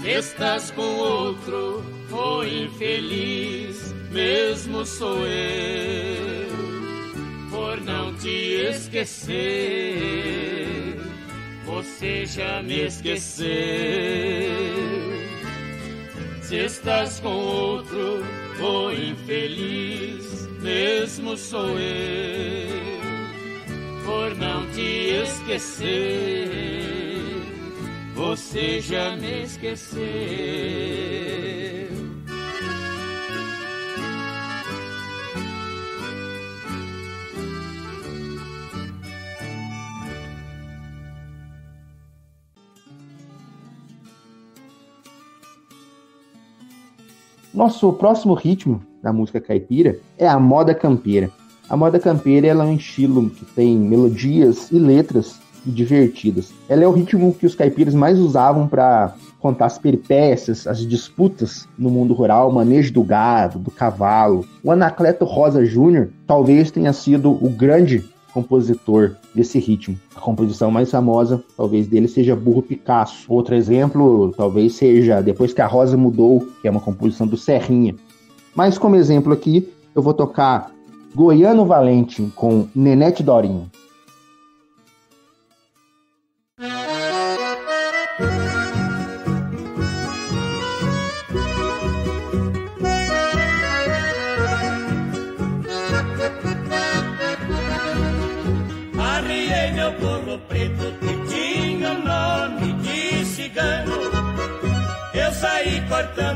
Se estás com outro ou infeliz, mesmo sou eu, por não te esquecer. Você já me esqueceu. Se estás com outro ou infeliz, mesmo sou eu, por não te esquecer, você já me esqueceu. Nosso próximo ritmo da música caipira é a moda campeira. A moda campeira ela é um estilo que tem melodias e letras divertidas. Ela é o ritmo que os caipiras mais usavam para contar as peripécias, as disputas no mundo rural, o manejo do gado, do cavalo. O Anacleto Rosa Júnior talvez tenha sido o grande compositor desse ritmo. A composição mais famosa, talvez, dele seja Burro Picasso. Outro exemplo, talvez seja Depois que a Rosa Mudou, que é uma composição do Serrinha. Mas como exemplo aqui, eu vou tocar Goiano Valente com Nenete Dorinho.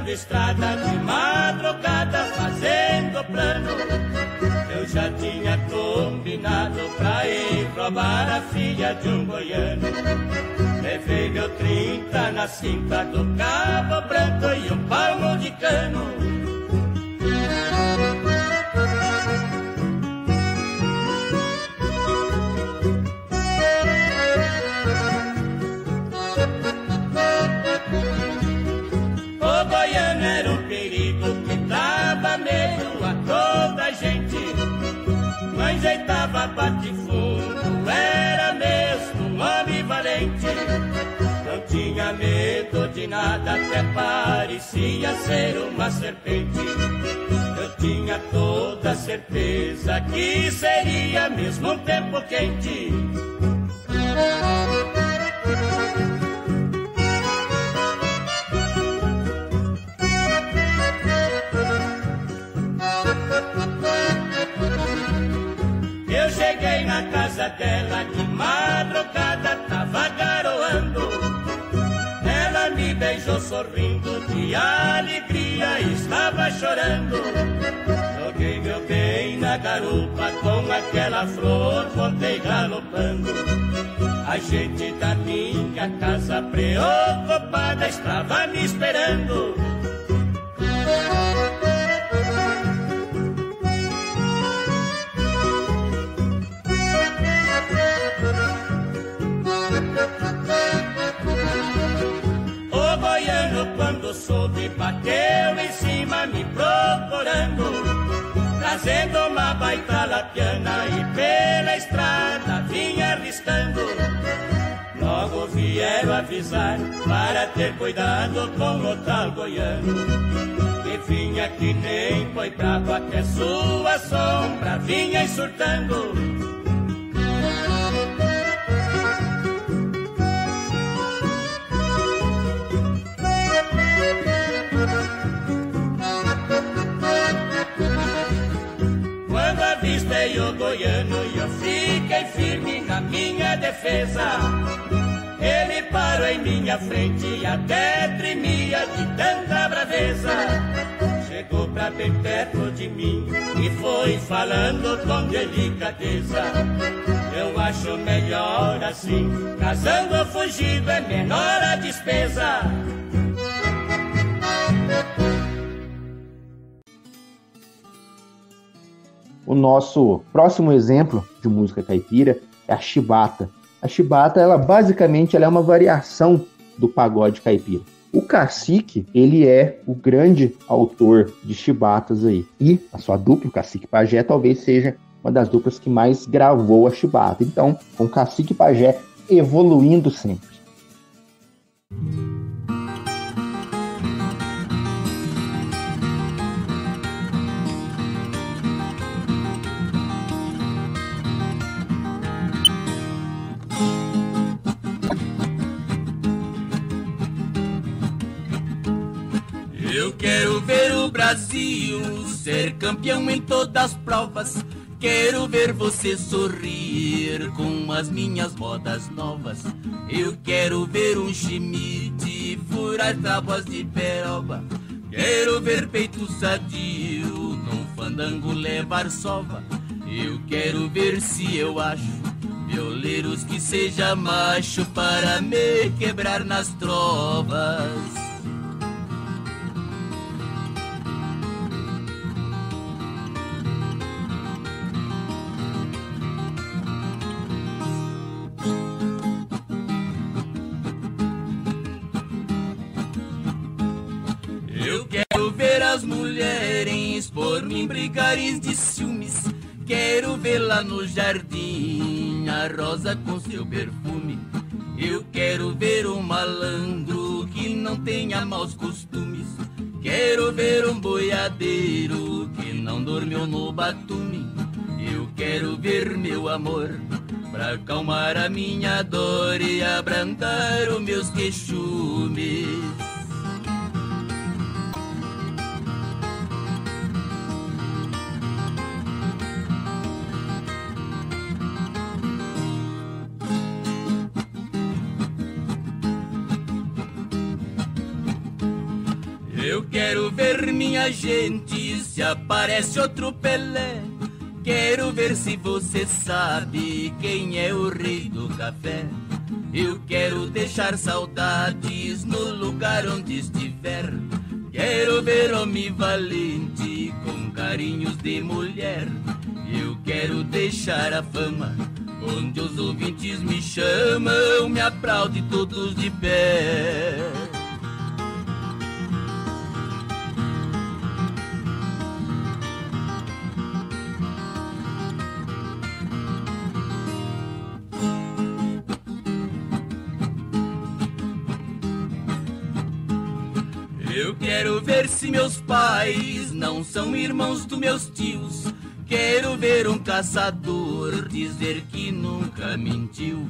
Cortando estrada de madrugada, fazendo plano. Eu já tinha combinado pra ir roubar a filha de um goiano. Levei meu trinta na cinta do cabo branco e um palmo de cano. Mas jeitava bate fundo, era mesmo homem valente. Não tinha medo de nada, até parecia ser uma serpente. Eu tinha toda certeza que seria mesmo um tempo quente. Casa dela de madrugada, tava garoando. Ela me beijou sorrindo, de alegria estava chorando. Joguei meu bem na garupa com aquela flor, voltei galopando. A gente da minha casa preocupada estava me esperando. Quando soube, bateu em cima me procurando Trazendo uma baita lapiana e pela estrada vinha arriscando. Logo vieram avisar para ter cuidado com o tal goiano Que vinha que nem foi brava até sua sombra vinha insultando. Quando avistei o goiano e eu fiquei firme na minha defesa. Ele parou em minha frente e até tremia de tanta braveza. Chegou pra bem perto de mim e foi falando com delicadeza. Eu acho melhor assim, casando fugido é menor a despesa. O nosso próximo exemplo de música caipira é a chibata. A chibata, ela basicamente ela é uma variação do pagode caipira. O Cacique, ele é o grande autor de chibatas aí. E a sua dupla, o Cacique Pajé, talvez seja uma das duplas que mais gravou a chibata. Então, com o Cacique Pajé evoluindo sempre. Brasil ser campeão em todas as provas. Quero ver você sorrir com as minhas modas novas. Eu quero ver um Schmidt furar tábuas de peroba. Quero ver peito sadio num fandango levar sova. Eu quero ver se eu acho violeiros que seja macho para me quebrar nas trovas. Mim brigares de ciúmes. Quero vê-la no jardim, a rosa com seu perfume. Eu quero ver um malandro que não tenha maus costumes. Quero ver um boiadeiro que não dormiu no batume. Eu quero ver meu amor pra acalmar a minha dor e abrandar os meus queixumes. Eu quero ver minha gente se aparece outro Pelé. Quero ver se você sabe quem é o rei do café. Eu quero deixar saudades no lugar onde estiver. Quero ver homem valente com carinhos de mulher. Eu quero deixar a fama onde os ouvintes me chamam, me aplaudem todos de pé. Quero ver se meus pais não são irmãos dos meus tios. Quero ver um caçador dizer que nunca mentiu.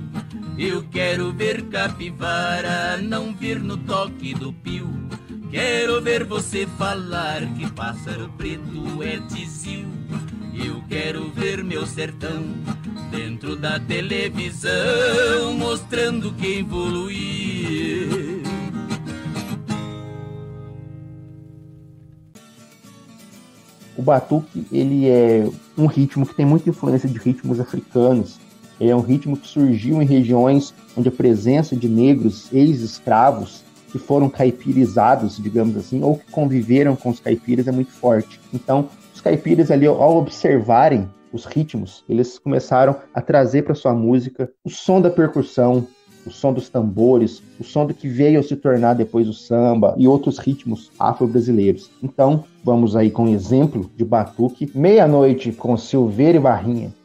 Eu quero ver capivara não vir no toque do pio. Quero ver você falar que pássaro preto é tizil. Eu quero ver meu sertão dentro da televisão mostrando que evoluiu. O batuque ele é um ritmo que tem muita influência de ritmos africanos. Ele é um ritmo que surgiu em regiões onde a presença de negros ex-escravos que foram caipirizados, digamos assim, ou que conviveram com os caipiras é muito forte. Então, os caipiras ali, ao observarem os ritmos, eles começaram a trazer para sua música o som da percussão, o som dos tambores, o som do que veio a se tornar depois o samba e outros ritmos afro-brasileiros. Então, vamos aí com um exemplo de batuque, Meia-Noite com Silveira e Barrinha.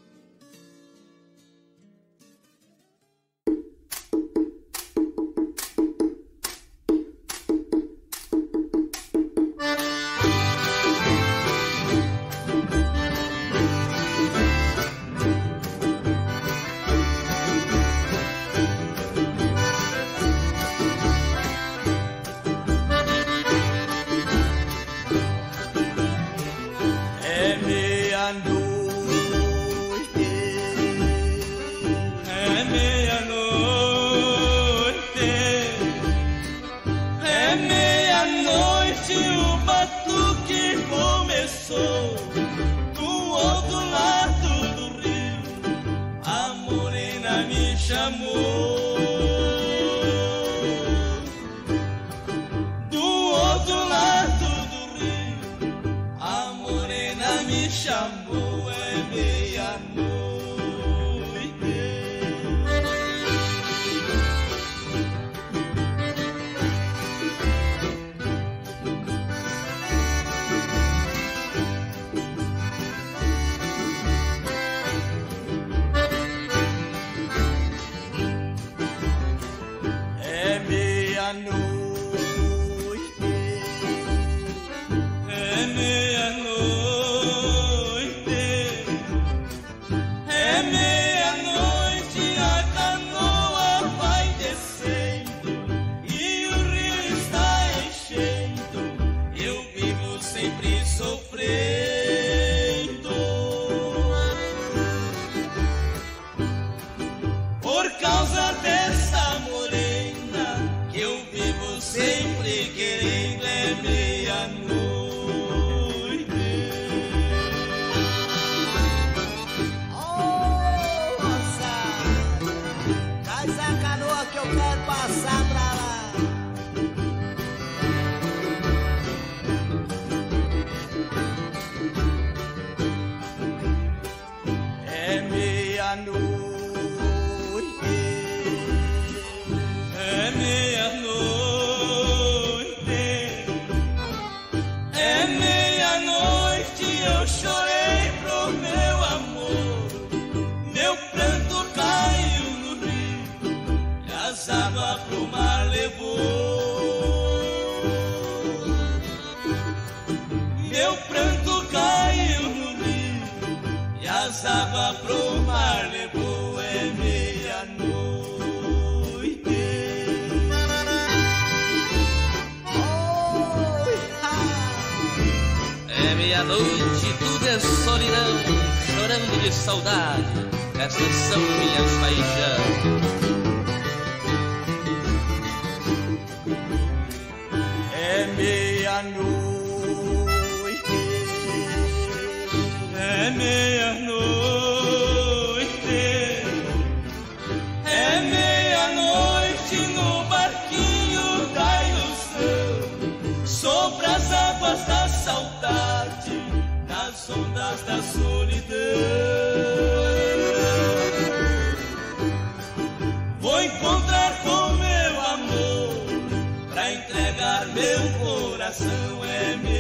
Coração é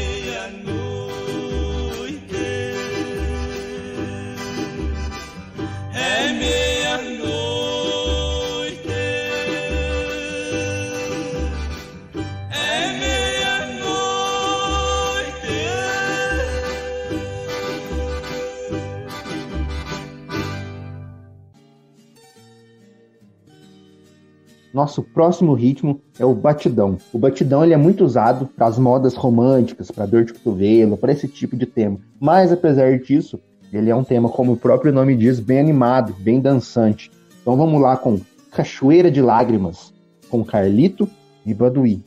Nosso próximo ritmo é o batidão. O batidão ele é muito usado para as modas românticas, para dor de cotovelo, para esse tipo de tema. Mas apesar disso, ele é um tema, como o próprio nome diz, bem animado, bem dançante. Então vamos lá com Cachoeira de Lágrimas, com Carlito e Baduí.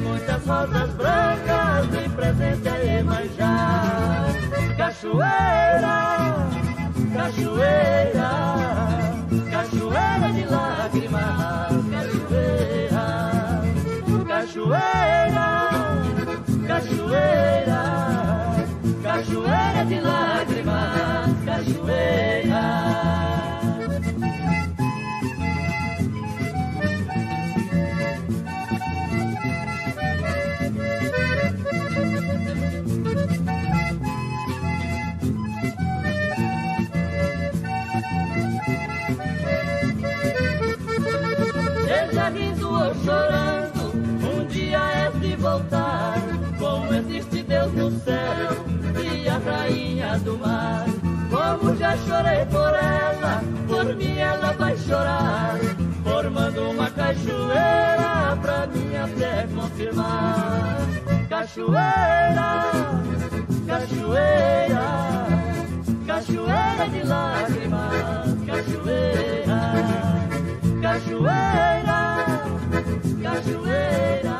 Muitas rosas brancas em presente a Iemanjá. Cachoeira, cachoeira, cachoeira de lágrimas, cachoeira, cachoeira, cachoeira, cachoeira de lágrimas, cachoeira. Seja rindo ou chorando, um dia é de voltar. Como existe Deus no céu e a rainha do mar. Como já chorei por ela, por mim ela vai chorar. Formando uma cachoeira pra minha fé confirmar. Cachoeira, cachoeira, cachoeira de lágrimas, cachoeira. Cachoeira, cachoeira,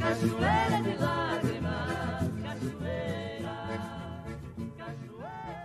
cachoeira de lágrimas, cachoeira, cachoeira.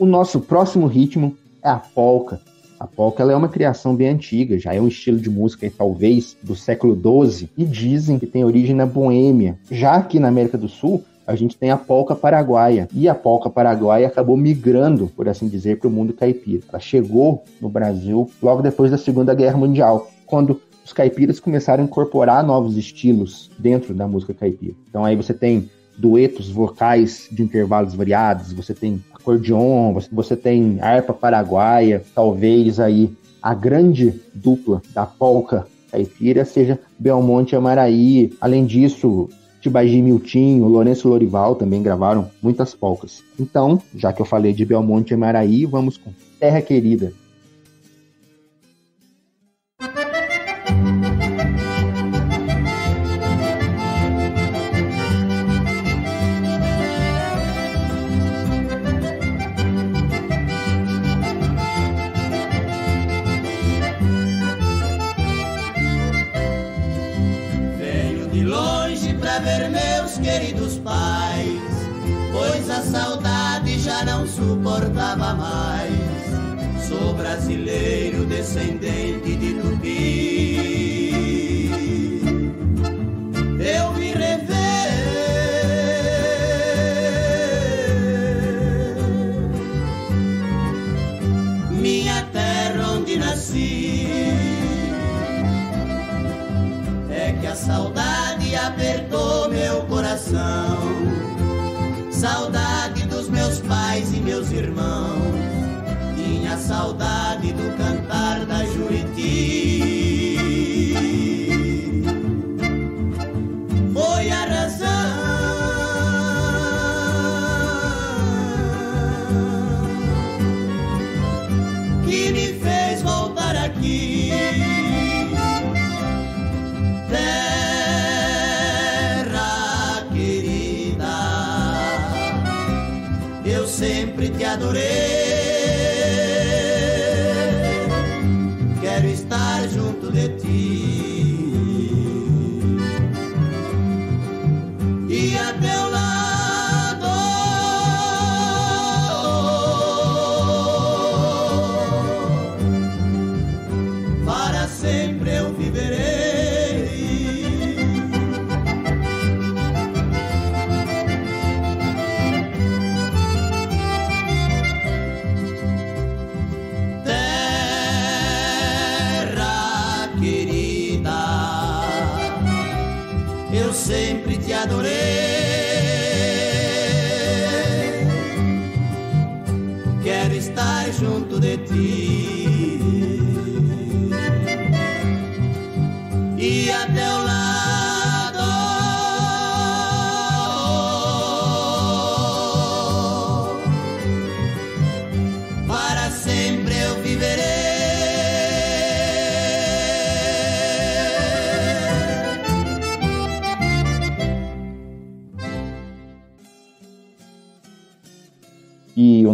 O nosso próximo ritmo é a polca. A polca é uma criação bem antiga, já é um estilo de música talvez do século XII e dizem que tem origem na Boêmia. Já aqui na América do Sul, a gente tem a polca paraguaia. E a polca paraguaia acabou migrando, por assim dizer, para o mundo caipira. Ela chegou no Brasil logo depois da Segunda Guerra Mundial, quando os caipiras começaram a incorporar novos estilos dentro da música caipira. Então aí você tem duetos vocais de intervalos variados, você tem acordeon, você, tem harpa paraguaia, talvez aí a grande dupla da polca caipira seja Belmonte e Amaraí. Além disso, Tibagi Miltinho, Lourenço Lorival também gravaram muitas polcas. Então, já que eu falei de Belmonte e Amaraí, vamos com Terra Querida. Suportava mais. Sou brasileiro, descendente de Tupi. Eu me rever minha terra onde nasci. É que a saudade apertou meu coração. Saudade pais e meus irmãos. Tinha saudade do cantar da Juriti. Sempre te adorei.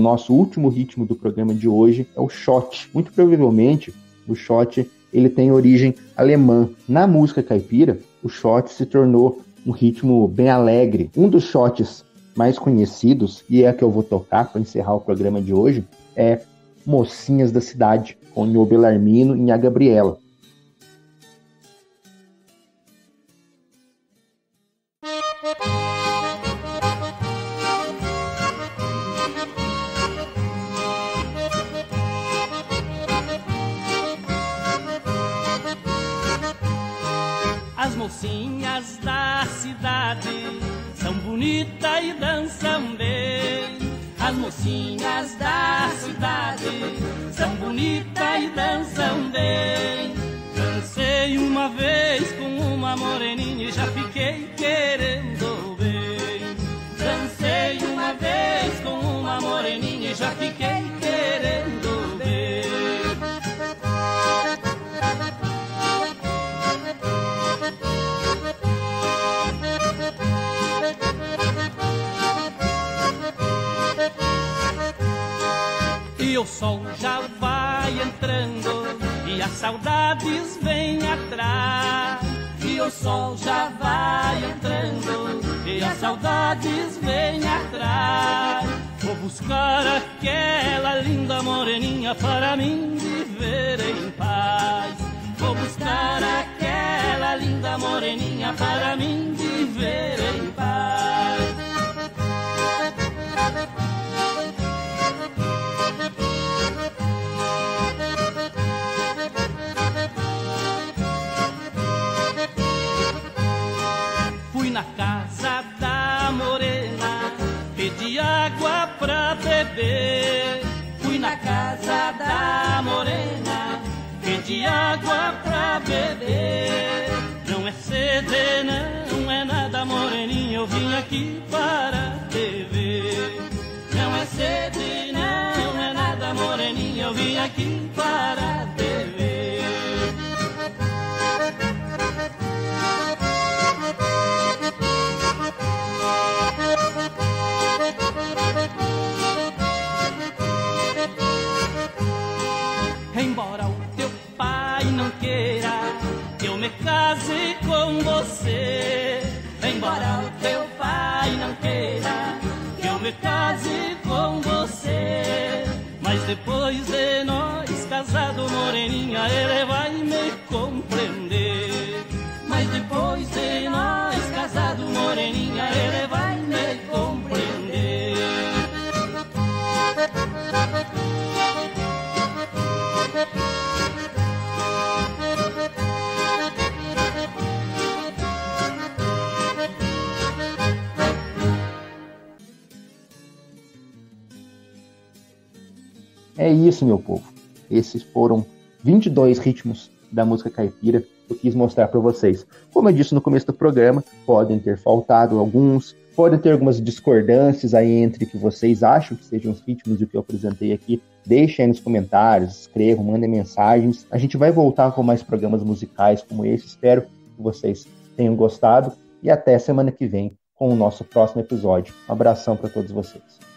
Nosso último ritmo do programa de hoje é o shot. Muito provavelmente O shot ele tem origem alemã. Na música caipira, o shot se tornou um ritmo bem alegre. Um dos shots mais conhecidos, e é a que eu vou tocar para encerrar o programa de hoje, é Mocinhas da Cidade, com Nho Belarmino e a Gabriela. Mocinhas da cidade são bonitas e dançam bem. As mocinhas da cidade são bonitas e dançam bem. Dancei uma vez com uma moreninha e já fiquei querendo bem. Dancei uma vez com uma moreninha e já fiquei querendo E o sol já vai entrando e as saudades vêm atrás. E o sol já vai entrando e as saudades vêm atrás. Vou buscar aquela linda moreninha para mim viver em paz. Vou buscar aquela linda moreninha para mim viver em paz. Casa da morena, pedi água pra beber. Fui na casa da morena, pedi água pra beber. Não é sede, não é nada, moreninha, eu vim aqui para te ver. Não é sede, não é nada, moreninha, eu vim aqui para te ver. Embora o teu pai não queira que eu me case com você. Embora o teu pai não queira que eu me case com você. Mas depois de nós casado, moreninha, ele vai me compreender. Mas depois de nós casado, moreninha, ele vai me compreender. É isso, meu povo. Esses foram 22 ritmos da música caipira eu quis mostrar para vocês. Como eu disse no começo do programa, podem ter faltado alguns, podem ter algumas discordâncias aí entre o que vocês acham que sejam os ritmos e o que eu apresentei aqui. Deixem aí nos comentários, escrevam, mandem mensagens. A gente vai voltar com mais programas musicais como esse. Espero que vocês tenham gostado e até semana que vem com o nosso próximo episódio. Um abração para todos vocês.